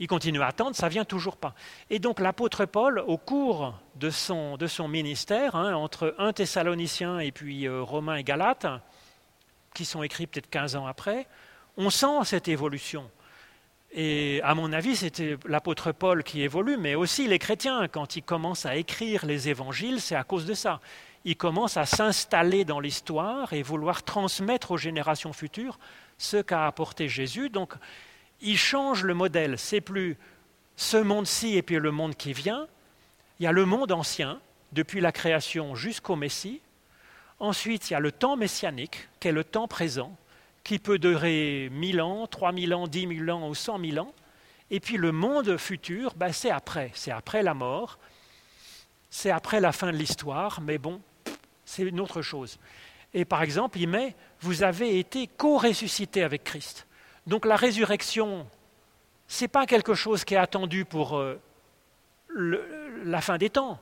Il continue à attendre, ça vient toujours pas. Et donc l'apôtre Paul, au cours de son, de son ministère, hein, entre un Thessalonicien et puis euh, Romains et Galates, qui sont écrits peut-être 15 ans après, on sent cette évolution. Et à mon avis, c'était l'apôtre Paul qui évolue, mais aussi les chrétiens, quand ils commencent à écrire les évangiles, c'est à cause de ça. Ils commencent à s'installer dans l'histoire et vouloir transmettre aux générations futures ce qu'a apporté Jésus. Donc il change le modèle. C'est plus ce monde-ci et puis le monde qui vient. Il y a le monde ancien, depuis la création jusqu'au Messie. Ensuite, il y a le temps messianique, qui est le temps présent, qui peut durer mille ans, trois mille ans, dix mille ans ou cent mille ans. Et puis le monde futur, ben, c'est après, c'est après la mort, c'est après la fin de l'histoire, mais bon, c'est une autre chose. Et par exemple, il met, vous avez été co-ressuscité avec Christ. Donc la résurrection, ce n'est pas quelque chose qui est attendu pour euh, la fin des temps.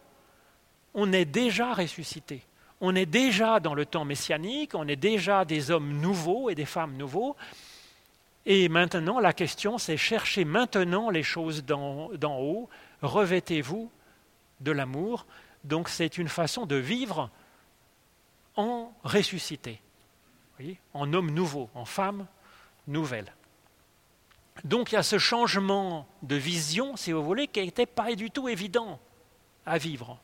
On est déjà ressuscité. On est déjà dans le temps messianique, on est déjà des hommes nouveaux et des femmes nouveaux. Et maintenant, la question, c'est chercher maintenant les choses d'en haut, revêtez-vous de l'amour. Donc c'est une façon de vivre en ressuscité, en homme nouveau, en femme nouvelle. Donc il y a ce changement de vision, si vous voulez, qui n'était pas du tout évident à vivre.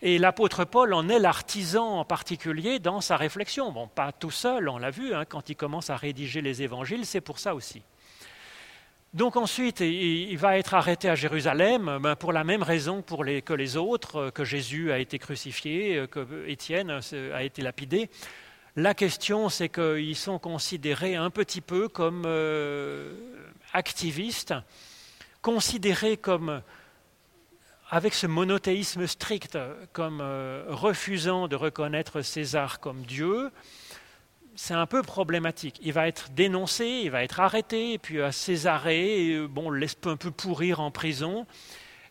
Et l'apôtre Paul en est l'artisan en particulier dans sa réflexion. Bon, pas tout seul, on l'a vu, hein, quand il commence à rédiger les évangiles, c'est pour ça aussi. Donc ensuite, il va être arrêté à Jérusalem ben, pour la même raison que les autres, que Jésus a été crucifié, que Étienne a été lapidé. La question, c'est qu'ils sont considérés un petit peu comme euh, activistes, considérés comme, avec ce monothéisme strict, comme euh, refusant de reconnaître César comme Dieu. C'est un peu problématique. Il va être dénoncé, il va être arrêté, puis à Césarée, euh, bon, laisse un peu pourrir en prison.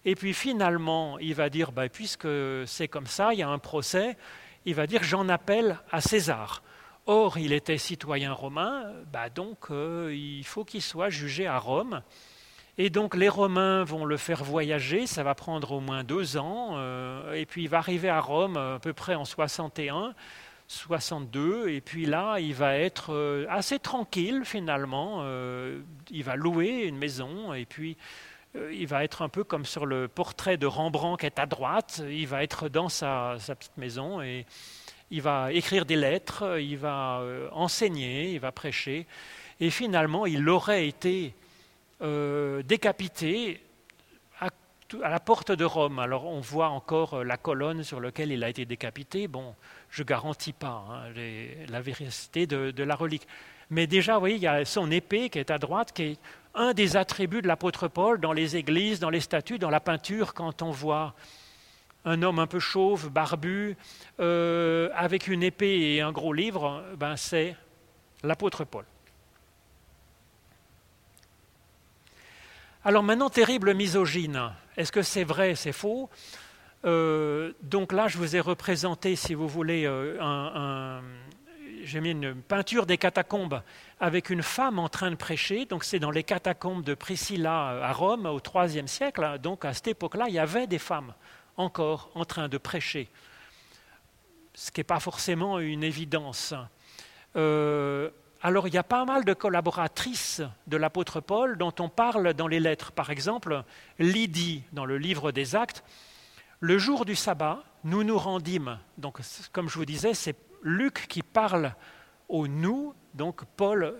Et puis finalement, il va dire, bah, puisque c'est comme ça, il y a un procès, il va dire j'en appelle à César. Or, il était citoyen romain, bah donc euh, il faut qu'il soit jugé à Rome. Et donc les Romains vont le faire voyager, ça va prendre au moins deux ans, euh, et puis il va arriver à Rome à peu près en 61, 62, et puis là il va être euh, assez tranquille finalement, euh, il va louer une maison, et puis il va être un peu comme sur le portrait de Rembrandt qui est à droite, il va être dans sa, petite maison, et il va écrire des lettres, il va enseigner, il va prêcher, et finalement il aurait été euh, décapité à, la porte de Rome. Alors on voit encore euh, la colonne sur laquelle il a été décapité. Bon, je garantis pas hein, la vérité de, la relique. Mais déjà, vous voyez, il y a son épée qui est à droite, qui est un des attributs de l'apôtre Paul dans les églises, dans les statues, dans la peinture, quand on voit un homme un peu chauve, barbu, euh, avec une épée et un gros livre, ben c'est l'apôtre Paul. Alors maintenant, terrible misogyne. Est-ce que c'est vrai, c'est faux? Euh, Donc là, je vous ai représenté, si vous voulez, euh, j'ai mis une peinture des catacombes avec une femme en train de prêcher. Donc c'est dans les catacombes de Priscilla euh, à Rome au IIIe siècle. Donc à cette époque-là, il y avait des femmes encore en train de prêcher, ce qui n'est pas forcément une évidence. Alors il y a pas mal de collaboratrices de l'apôtre Paul dont on parle dans les lettres. Par exemple, Lydie, dans le livre des Actes, le jour du sabbat, nous nous rendîmes. Donc, comme je vous disais, c'est Luc qui parle au nous, donc Paul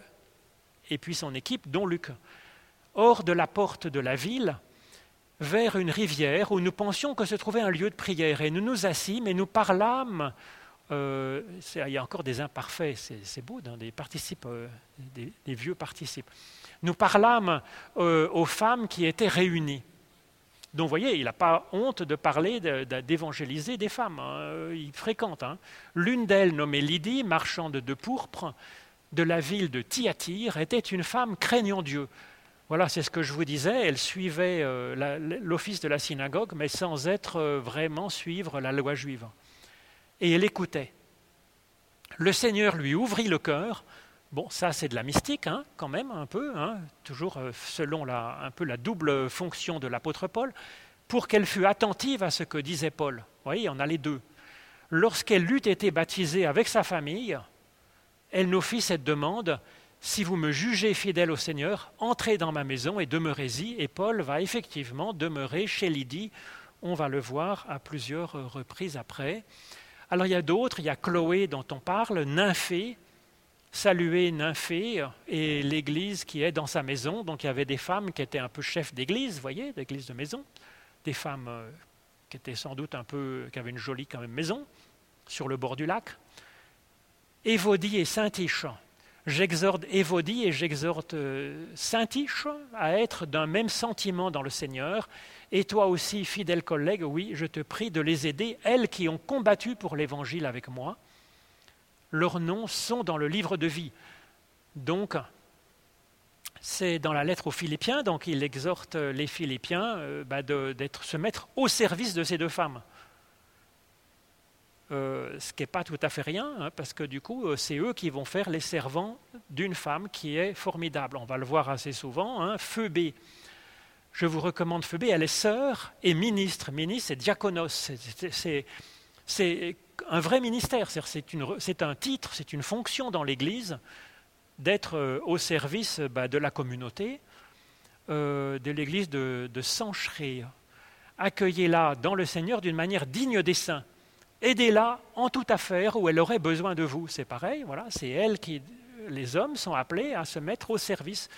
et puis son équipe, dont Luc, hors de la porte de la ville, vers une rivière où nous pensions que se trouvait un lieu de prière. Et nous nous assîmes et nous parlâmes euh, il y a encore des imparfaits, c'est beau, des participes, euh, des, vieux participes. Nous parlâmes euh, aux femmes qui étaient réunies. Donc vous voyez, il n'a pas honte de parler, d'évangéliser des femmes. Hein. il fréquente. Hein. L'une d'elles, nommée Lydie, marchande de pourpre, de la ville de Thyatire, était une femme craignant Dieu. Voilà, c'est ce que je vous disais. Elle suivait l'office de la synagogue, mais sans être vraiment suivre la loi juive et elle écoutait. Le Seigneur lui ouvrit le cœur. Bon, ça c'est de la mystique, hein, quand même, un peu, hein, toujours euh, selon la, un peu la double fonction de l'apôtre Paul, pour qu'elle fût attentive à ce que disait Paul. Vous voyez, on a les deux. Lorsqu'elle eut été baptisée avec sa famille, elle nous fit cette demande si vous me jugez fidèle au Seigneur, entrez dans ma maison et demeurez-y. Et Paul va effectivement demeurer chez Lydie. On va le voir à plusieurs reprises après. Alors il y a d'autres, il y a Chloé dont on parle, Nymphée, saluer Nymphée et l'église qui est dans sa maison. Donc il y avait des femmes qui étaient un peu chefs d'église, vous voyez, d'église de maison, des femmes euh, qui étaient sans doute un peu, qui avaient une jolie quand même maison sur le bord du lac. Évodie et Saint-Tiche. J'exhorte Évodie et j'exhorte euh, Saint-Tiche à être d'un même sentiment dans le Seigneur et toi aussi, fidèle collègue, oui, je te prie de les aider, elles qui ont combattu pour l'Évangile avec moi. Leurs noms sont dans le livre de vie. Donc, c'est dans la lettre aux Philippiens, donc il exhorte les Philippiens euh, bah, d'être, se mettre au service de ces deux femmes. Euh, ce qui n'est pas tout à fait rien, hein, parce que du coup, euh, c'est eux qui vont faire les servants d'une femme qui est formidable. On va le voir assez souvent. Hein, Phoebe, je vous recommande Phoebe, elle est sœur et ministre. Ministre, c'est diaconos. C'est un vrai ministère, c'est un titre, c'est une fonction dans l'Église d'être euh, au service bah, de la communauté, euh, de l'Église de, de. Accueillez-la dans le Seigneur d'une manière digne des saints. Aidez-la en toute affaire où elle aurait besoin de vous. C'est pareil, voilà, c'est elle qui, les hommes sont appelés à se mettre au service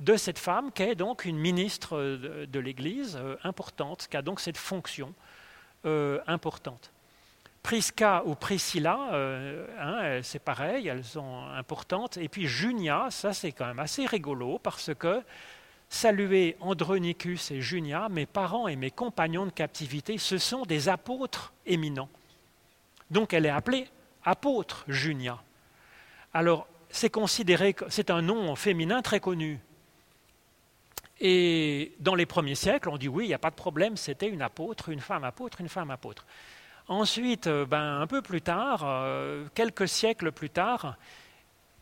de cette femme qui est donc une ministre de, l'Église euh, importante, qui a donc cette fonction euh, importante. Prisca ou Priscilla, euh, hein, c'est pareil, elles sont importantes. Et puis Junia, ça c'est quand même assez rigolo parce que saluer Andronicus et Junia, mes parents et mes compagnons de captivité, ce sont des apôtres éminents. Donc elle est appelée apôtre Junia. Alors c'est considéré, c'est un nom féminin très connu. Et dans les premiers siècles, on dit oui, il n'y a pas de problème, c'était une apôtre, une femme apôtre, une femme apôtre. Ensuite, euh, ben, un peu plus tard, euh, quelques siècles plus tard,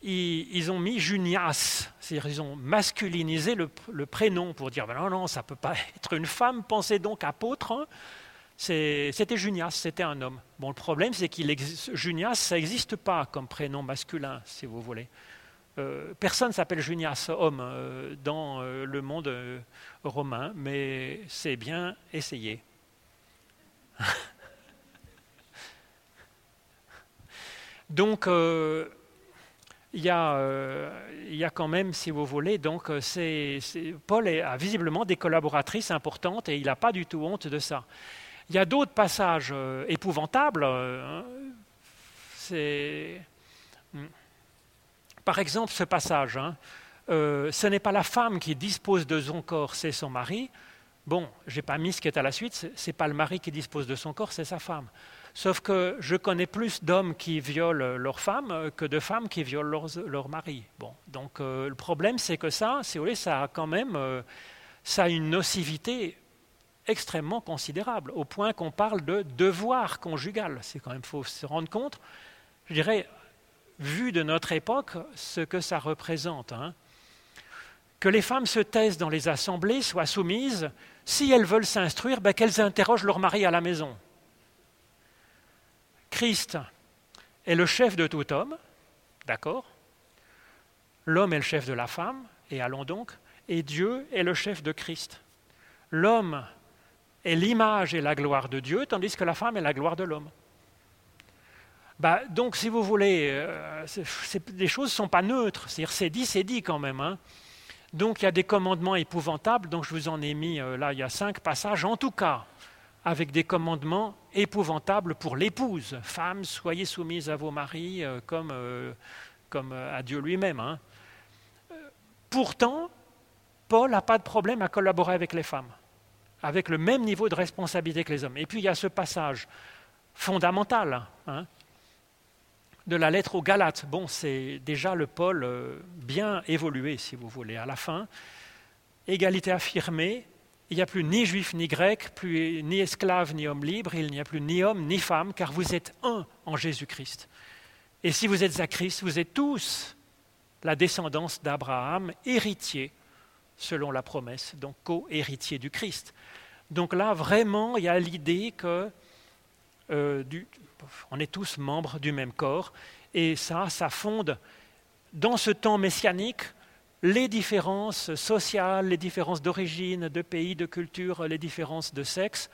ils, ont mis Junias, c'est-à-dire ils ont masculinisé le, prénom pour dire ben non, non, ça ne peut pas être une femme, pensez donc apôtre. Hein. C'était Junias, c'était un homme. Bon, le problème, c'est qu'il Junias, ça n'existe pas comme prénom masculin, si vous voulez. Euh, personne s'appelle Junias, homme, euh, dans euh, le monde romain, mais c'est bien essayé. Donc, il y, a, quand même, si vous voulez, donc Paul a visiblement des collaboratrices importantes et il n'a pas du tout honte de ça. Il y a d'autres passages épouvantables. Hein. c'est hmm. Par exemple, ce passage, hein, euh, ce n'est pas la femme qui dispose de son corps, c'est son mari. Bon, j'ai pas mis ce qui est à la suite, c'est pas le mari qui dispose de son corps, c'est sa femme. Sauf que je connais plus d'hommes qui violent leurs femmes que de femmes qui violent leur mari. Bon, donc euh, le problème, c'est que ça, si vous voulez, ça a quand même euh, ça a une nocivité extrêmement considérable, au point qu'on parle de devoir conjugal. C'est quand même faut se rendre compte. Je dirais, vu de notre époque, ce que ça représente. Hein. Que les femmes se taisent dans les assemblées, soient soumises, si elles veulent s'instruire, ben, qu'elles interrogent leur mari à la maison. Christ est le chef de tout homme, d'accord? L'homme est le chef de la femme, et allons donc, et Dieu est le chef de Christ. L'homme est l'image et la gloire de Dieu, tandis que la femme est la gloire de l'homme. Bah, donc, si vous voulez, euh, les choses ne sont pas neutres. C'est-à-dire, c'est dit, c'est dit quand même. Hein. Donc, il y a des commandements épouvantables. Donc, je vous en ai mis euh, là, il y a cinq passages, en tout cas, avec des commandements épouvantables pour l'épouse. Femmes, soyez soumises à vos maris euh, comme, comme à Dieu lui-même. Hein. Pourtant, Paul n'a pas de problème à collaborer avec les femmes, avec le même niveau de responsabilité que les hommes. Et puis, il y a ce passage fondamental. Hein, de la lettre aux Galates. Bon, c'est déjà le pôle euh, bien évolué, si vous voulez, à la fin. Égalité affirmée, il n'y a plus ni juif ni grec, plus ni esclave ni homme libre, il n'y a plus ni homme ni femme, car vous êtes un en Jésus-Christ. Et si vous êtes à Christ, vous êtes tous la descendance d'Abraham, héritier selon la promesse, donc co-héritier du Christ. Donc là, vraiment, il y a l'idée que euh, on est tous membres du même corps, et ça, ça fonde dans ce temps messianique les différences sociales, les différences d'origine, de pays, de culture, les différences de sexe.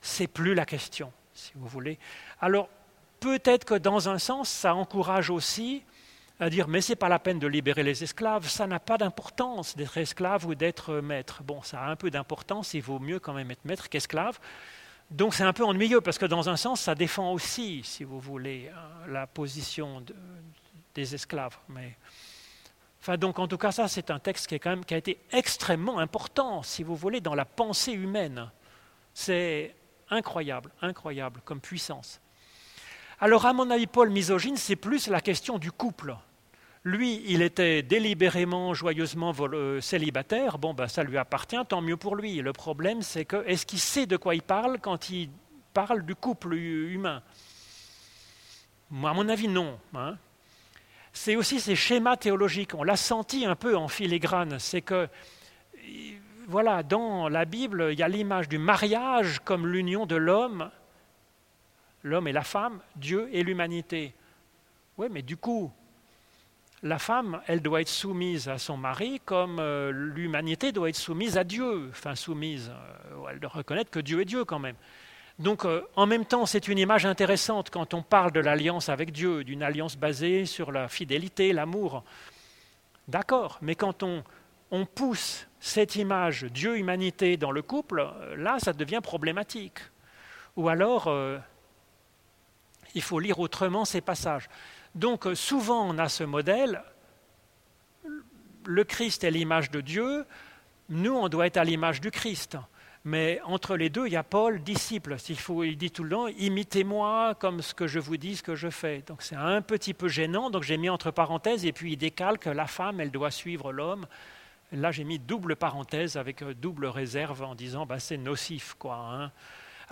C'est plus la question, si vous voulez. Alors, peut-être que dans un sens, ça encourage aussi à dire mais c'est pas la peine de libérer les esclaves, ça n'a pas d'importance d'être esclave ou d'être maître. Bon, ça a un peu d'importance, il vaut mieux quand même être maître qu'esclave. Donc c'est un peu ennuyeux parce que dans un sens, ça défend aussi, si vous voulez, euh, la position des esclaves. Mais, enfin, donc en tout cas, ça c'est un texte qui, est quand même, qui a été extrêmement important, si vous voulez, dans la pensée humaine. C'est incroyable, incroyable comme puissance. Alors à mon avis, Paul misogyne, c'est plus la question du couple. Lui, il était délibérément, joyeusement euh, célibataire. Bon, ben, ça lui appartient, tant mieux pour lui. Le problème, c'est que est-ce qu'il sait de quoi il parle quand il parle du couple humain? Moi, à mon avis, non. Hein. C'est aussi ces schémas théologiques. On l'a senti un peu en filigrane. C'est que, voilà, dans la Bible, il y a l'image du mariage comme l'union de l'homme, l'homme et la femme, Dieu et l'humanité. Oui, mais du coup, la femme, elle doit être soumise à son mari comme euh, l'humanité doit être soumise à Dieu. Enfin, soumise, euh, elle doit reconnaître que Dieu est Dieu quand même. Donc, euh, en même temps, c'est une image intéressante quand on parle de l'alliance avec Dieu, d'une alliance basée sur la fidélité, l'amour. D'accord, mais quand on, on pousse cette image Dieu-humanité dans le couple, là, ça devient problématique. Ou alors, il faut lire autrement ces passages. Donc souvent on a ce modèle, le Christ est l'image de Dieu, nous on doit être à l'image du Christ. Mais entre les deux, il y a Paul, disciple. Il, faut, dit tout le temps, imitez-moi comme ce que je vous dis, ce que je fais. Donc c'est un petit peu gênant, donc j'ai mis entre parenthèses, et puis il décale que la femme, elle doit suivre l'homme. Là, j'ai mis double parenthèse avec double réserve en disant, bah, c'est nocif, quoi. Hein.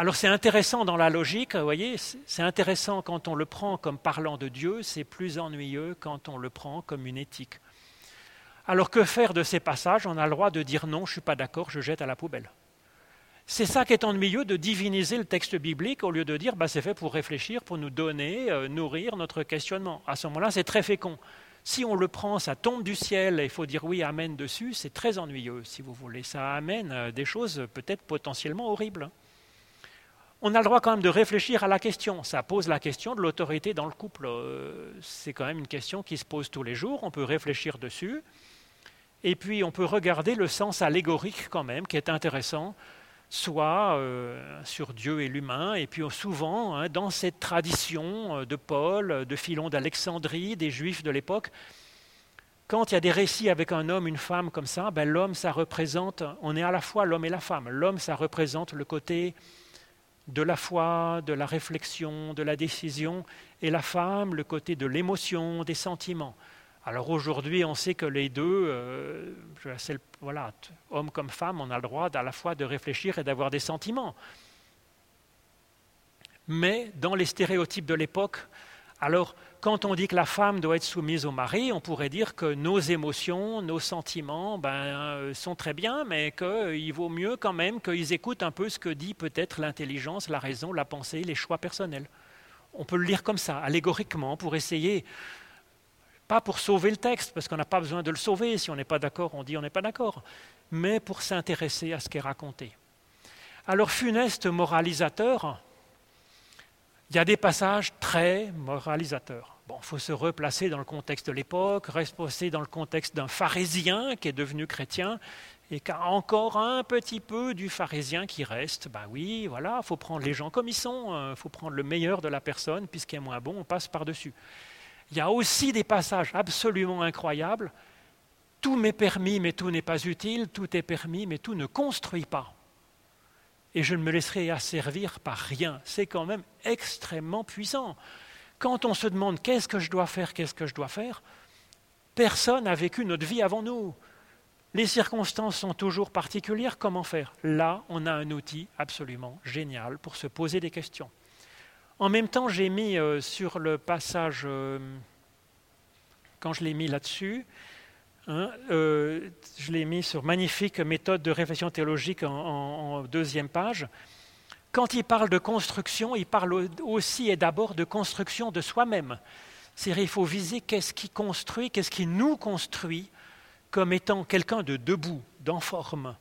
Alors c'est intéressant dans la logique, vous voyez, c'est intéressant quand on le prend comme parlant de Dieu, c'est plus ennuyeux quand on le prend comme une éthique. Alors que faire de ces passages? On a le droit de dire non, je ne suis pas d'accord, je jette à la poubelle. C'est ça qui est ennuyeux de diviniser le texte biblique au lieu de dire bah, c'est fait pour réfléchir, pour nous donner, euh, nourrir notre questionnement. À ce moment-là, c'est très fécond. Si on le prend, ça tombe du ciel et il faut dire oui, amen dessus, c'est très ennuyeux, si vous voulez. Ça amène euh, des choses peut-être potentiellement horribles on a le droit quand même de réfléchir à la question. Ça pose la question de l'autorité dans le couple. Euh, c'est quand même une question qui se pose tous les jours. On peut réfléchir dessus. Et puis on peut regarder le sens allégorique quand même, qui est intéressant, soit euh, sur Dieu et l'humain, et puis souvent hein, dans cette tradition euh, de Paul, de Philon d'Alexandrie, des Juifs de l'époque, quand il y a des récits avec un homme, une femme comme ça, ben, l'homme, ça représente, on est à la fois l'homme et la femme. L'homme, ça représente le côté de la foi, de la réflexion, de la décision, et la femme, le côté de l'émotion, des sentiments. Alors aujourd'hui, on sait que les deux, euh, voilà, homme comme femme, on a le droit à la fois de réfléchir et d'avoir des sentiments. Mais dans les stéréotypes de l'époque, alors quand on dit que la femme doit être soumise au mari, on pourrait dire que nos émotions, nos sentiments ben, euh, sont très bien, mais qu'il vaut mieux quand même qu'ils écoutent un peu ce que dit peut-être l'intelligence, la raison, la pensée, les choix personnels. On peut le lire comme ça, allégoriquement, pour essayer, pas pour sauver le texte, parce qu'on n'a pas besoin de le sauver, si on n'est pas d'accord, on dit on n'est pas d'accord, mais pour s'intéresser à ce qui est raconté. Alors funeste moralisateur, il y a des passages très moralisateurs. Bon, il faut se replacer dans le contexte de l'époque, replacer dans le contexte d'un pharisien qui est devenu chrétien et qui a encore un petit peu du pharisien qui reste. Ben oui, voilà, il faut prendre les gens comme ils sont, il hein. faut prendre le meilleur de la personne, puisqu'il est moins bon, on passe par-dessus. Il y a aussi des passages absolument incroyables. Tout m'est permis, mais tout n'est pas utile, tout est permis, mais tout ne construit pas et je ne me laisserai asservir par rien. C'est quand même extrêmement puissant. Quand on se demande qu'est-ce que je dois faire, qu'est-ce que je dois faire, personne n'a vécu notre vie avant nous. Les circonstances sont toujours particulières, comment faire? Là, on a un outil absolument génial pour se poser des questions. En même temps, j'ai mis euh, sur le passage, euh, quand je l'ai mis là-dessus, Hein, euh, je l'ai mis sur magnifique méthode de réflexion théologique en, deuxième page. Quand il parle de construction, il parle aussi et d'abord de construction de soi-même. C'est-à-dire il faut viser qu'est-ce qui construit, qu'est-ce qui nous construit comme étant quelqu'un de debout, d'enforme,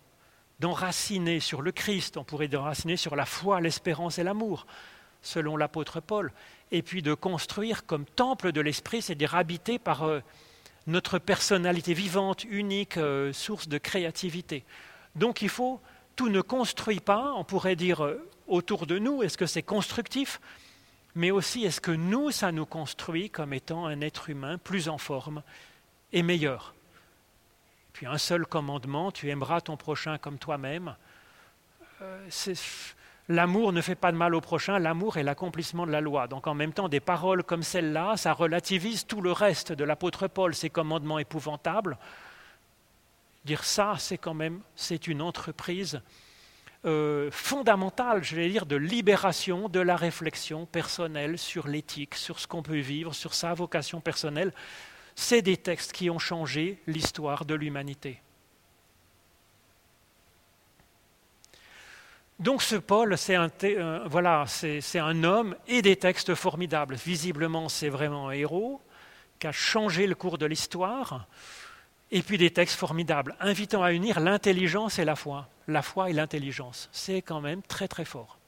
d'enraciné sur le Christ, on pourrait d'enraciner sur la foi, l'espérance et l'amour, selon l'apôtre Paul, et puis de construire comme temple de l'esprit, c'est-à-dire habité par euh, notre personnalité vivante, unique, euh, source de créativité. Donc il faut, tout ne construit pas, on pourrait dire euh, autour de nous, est-ce que c'est constructif mais aussi est-ce que nous, ça nous construit comme étant un être humain plus en forme et meilleur. Puis un seul commandement, tu aimeras ton prochain comme toi-même. Euh, L'amour ne fait pas de mal au prochain, l'amour est l'accomplissement de la loi. Donc en même temps, des paroles comme celle-là, ça relativise tout le reste de l'apôtre Paul, ses commandements épouvantables. Dire ça, c'est quand même, c'est une entreprise euh, fondamentale, je vais dire, de libération de la réflexion personnelle sur l'éthique, sur ce qu'on peut vivre, sur sa vocation personnelle. C'est des textes qui ont changé l'histoire de l'humanité. Donc ce Paul, c'est un, euh, voilà, un homme et des textes formidables. Visiblement, c'est vraiment un héros qui a changé le cours de l'histoire. Et puis des textes formidables, invitant à unir l'intelligence et la foi. La foi et l'intelligence, c'est quand même très très fort.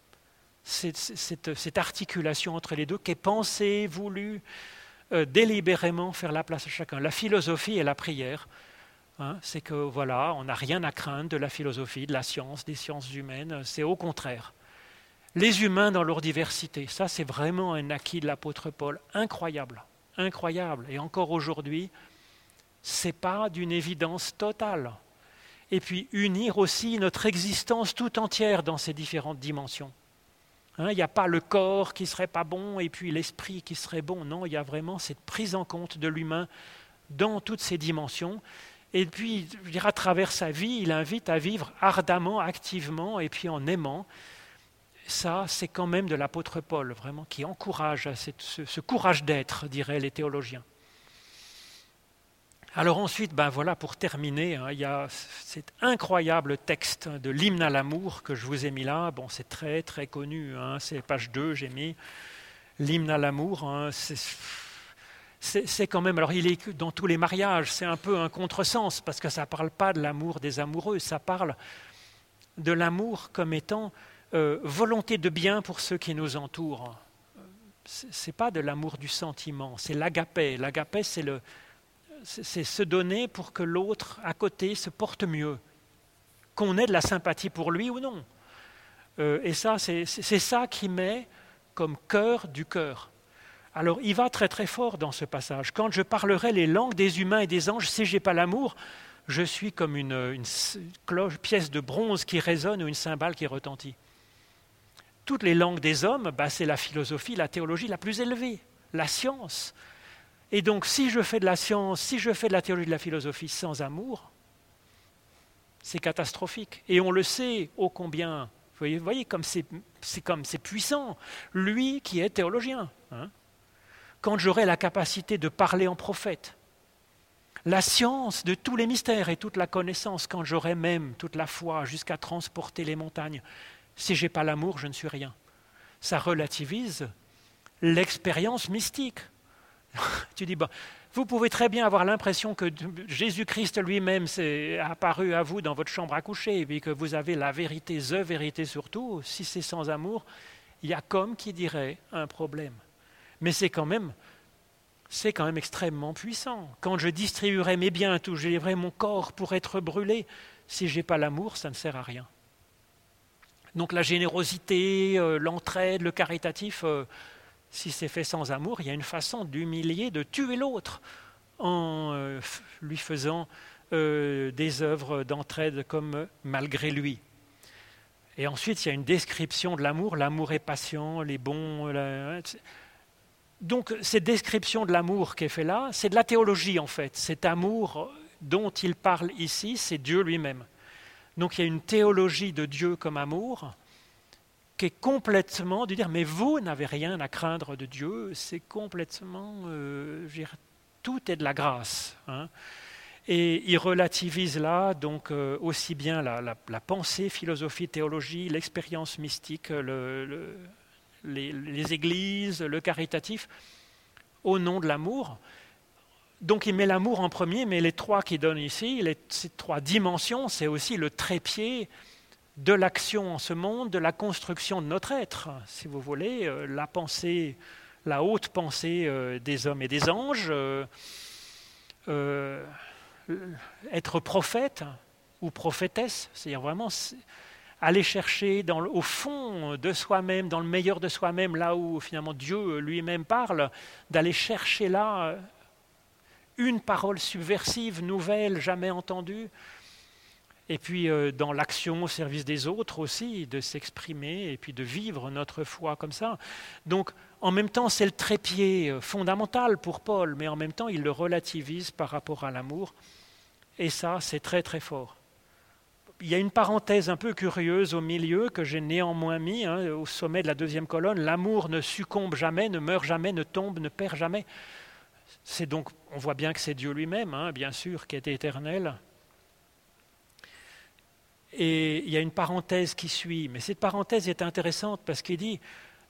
Cette, cette, articulation entre les deux qui est pensée, voulue, euh, délibérément faire la place à chacun. La philosophie et la prière, Hein, c'est que voilà, on n'a rien à craindre de la philosophie, de la science, des sciences humaines, c'est au contraire. Les humains dans leur diversité, ça c'est vraiment un acquis de l'apôtre Paul, incroyable, incroyable. Et encore aujourd'hui, c'est pas d'une évidence totale. Et puis unir aussi notre existence tout entière dans ces différentes dimensions. Hein, il n'y a pas le corps qui serait pas bon et puis l'esprit qui serait bon. Non, il y a vraiment cette prise en compte de l'humain dans toutes ces dimensions. Et puis, à travers sa vie, il invite à vivre ardemment, activement, et puis en aimant. ça, c'est quand même de l'apôtre Paul, vraiment, qui encourage ce, courage d'être, diraient les théologiens. Alors ensuite, ben voilà, pour terminer, hein, il y a cet incroyable texte de l'hymne à l'amour que je vous ai mis là. Bon, c'est très très connu, hein, c'est page 2, j'ai mis l'hymne à l'amour. Hein, c'est quand même, alors il est dans tous les mariages, c'est un peu un contresens, parce que ça ne parle pas de l'amour des amoureux, ça parle de l'amour comme étant euh, volonté de bien pour ceux qui nous entourent. Ce n'est pas de l'amour du sentiment, c'est l'agapé. L'agapé, c'est c'est se donner pour que l'autre à côté se porte mieux, qu'on ait de la sympathie pour lui ou non. Euh, et ça, c'est ça qui met comme cœur du cœur. Alors il va très très fort dans ce passage. Quand je parlerai les langues des humains et des anges, si je n'ai pas l'amour, je suis comme une, pièce de bronze qui résonne ou une cymbale qui retentit. Toutes les langues des hommes, bah, c'est la philosophie, la théologie la plus élevée, la science. Et donc, si je fais de la science, si je fais de la théologie de la philosophie sans amour, c'est catastrophique. Et on le sait ô combien. Vous voyez, comme c'est, comme c'est puissant. Lui qui est théologien. Hein. Quand j'aurai la capacité de parler en prophète, la science de tous les mystères et toute la connaissance, quand j'aurai même toute la foi jusqu'à transporter les montagnes, si je n'ai pas l'amour, je ne suis rien. Ça relativise l'expérience mystique. tu dis, vous pouvez très bien avoir l'impression que Jésus-Christ lui-même s'est apparu à vous dans votre chambre à coucher, et que vous avez la vérité, the vérité surtout. Si c'est sans amour, il y a comme qui dirait un problème. Mais c'est quand même, c'est quand même extrêmement puissant. Quand je distribuerai mes biens, tout, je livrerai mon corps pour être brûlé, si je n'ai pas l'amour, ça ne sert à rien. Donc la générosité, euh, l'entraide, le caritatif, euh, si c'est fait sans amour, il y a une façon d'humilier, de tuer l'autre en euh, lui faisant des œuvres d'entraide comme malgré lui. Et ensuite, il y a une description de l'amour. L'amour est patient, les bons. Donc, cette description de l'amour qui est fait là, c'est de la théologie en fait. Cet amour dont il parle ici, c'est Dieu lui-même. Donc, il y a une théologie de Dieu comme amour qui est complètement de dire mais vous n'avez rien à craindre de Dieu, c'est complètement, euh, tout est de la grâce. Hein. Et il relativise là donc euh, aussi bien la, pensée, philosophie, théologie, l'expérience mystique, le, les, églises, le caritatif, au nom de l'amour. Donc il met l'amour en premier, mais les trois qu'il donne ici, ces trois dimensions, c'est aussi le trépied de l'action en ce monde, de la construction de notre être, si vous voulez, euh, la pensée, la haute pensée euh, des hommes et des anges, euh, être prophète ou prophétesse, c'est-à-dire vraiment aller chercher au fond de soi-même, dans le meilleur de soi-même, là où finalement Dieu lui-même parle, d'aller chercher là une parole subversive, nouvelle, jamais entendue, et puis euh, dans l'action au service des autres aussi, de s'exprimer et puis de vivre notre foi comme ça. Donc en même temps, c'est le trépied euh, fondamental pour Paul, mais en même temps, il le relativise par rapport à l'amour. Et ça, c'est très très fort. Il y a une parenthèse un peu curieuse au milieu que j'ai néanmoins mis hein, au sommet de la deuxième colonne. L'amour ne succombe jamais, ne meurt jamais, ne tombe, ne perd jamais. C'est donc, on voit bien que c'est Dieu lui-même, hein, bien sûr, qui est éternel, et il y a une parenthèse qui suit, mais cette parenthèse est intéressante parce qu'il dit,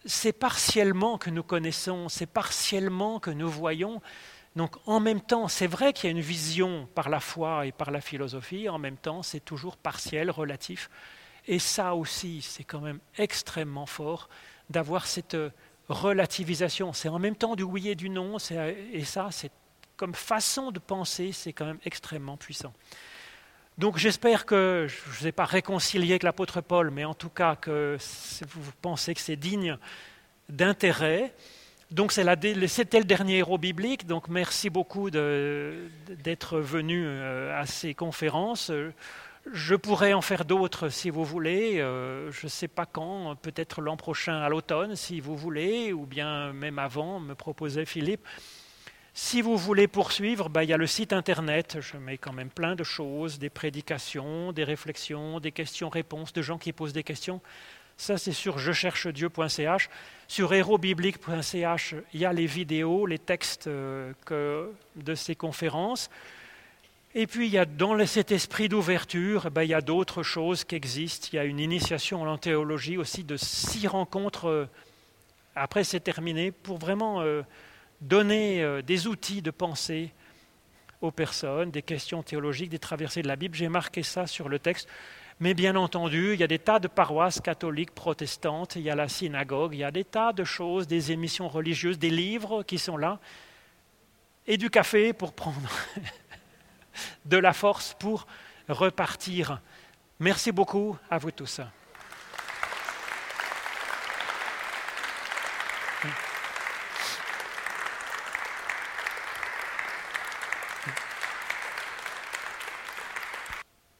c'est partiellement que nous connaissons, c'est partiellement que nous voyons. Donc en même temps, c'est vrai qu'il y a une vision par la foi et par la philosophie, en même temps, c'est toujours partiel, relatif. Et ça aussi, c'est quand même extrêmement fort d'avoir cette relativisation. C'est en même temps du oui et du non, et ça, c'est comme façon de penser, c'est quand même extrêmement puissant. Donc j'espère que je ne vous ai pas réconcilié avec l'apôtre Paul, mais en tout cas que vous pensez que c'est digne d'intérêt. Donc c'était le dernier héros biblique, donc merci beaucoup d'être venu euh, à ces conférences. Je pourrais en faire d'autres si vous voulez, euh, je ne sais pas quand, peut-être l'an prochain à l'automne si vous voulez, ou bien même avant, me proposait Philippe. Si vous voulez poursuivre, ben, il y a le site internet, je mets quand même plein de choses, des prédications, des réflexions, des questions-réponses, de gens qui posent des questions. Ça, c'est sur je cherche Dieu.ch. Sur hérobiblique.ch, il y a les vidéos, les textes euh, de ces conférences. Et puis, il y a dans cet esprit d'ouverture, ben, il y a d'autres choses qui existent. Il y a une initiation en théologie aussi de six rencontres. Euh, après, c'est terminé pour vraiment euh, donner des outils de pensée aux personnes, des questions théologiques, des traversées de la Bible. J'ai marqué ça sur le texte. Mais bien entendu, il y a des tas de paroisses catholiques, protestantes, il y a la synagogue, il y a des tas de choses, des émissions religieuses, des livres qui sont là, et du café pour prendre de la force pour repartir. Merci beaucoup à vous tous.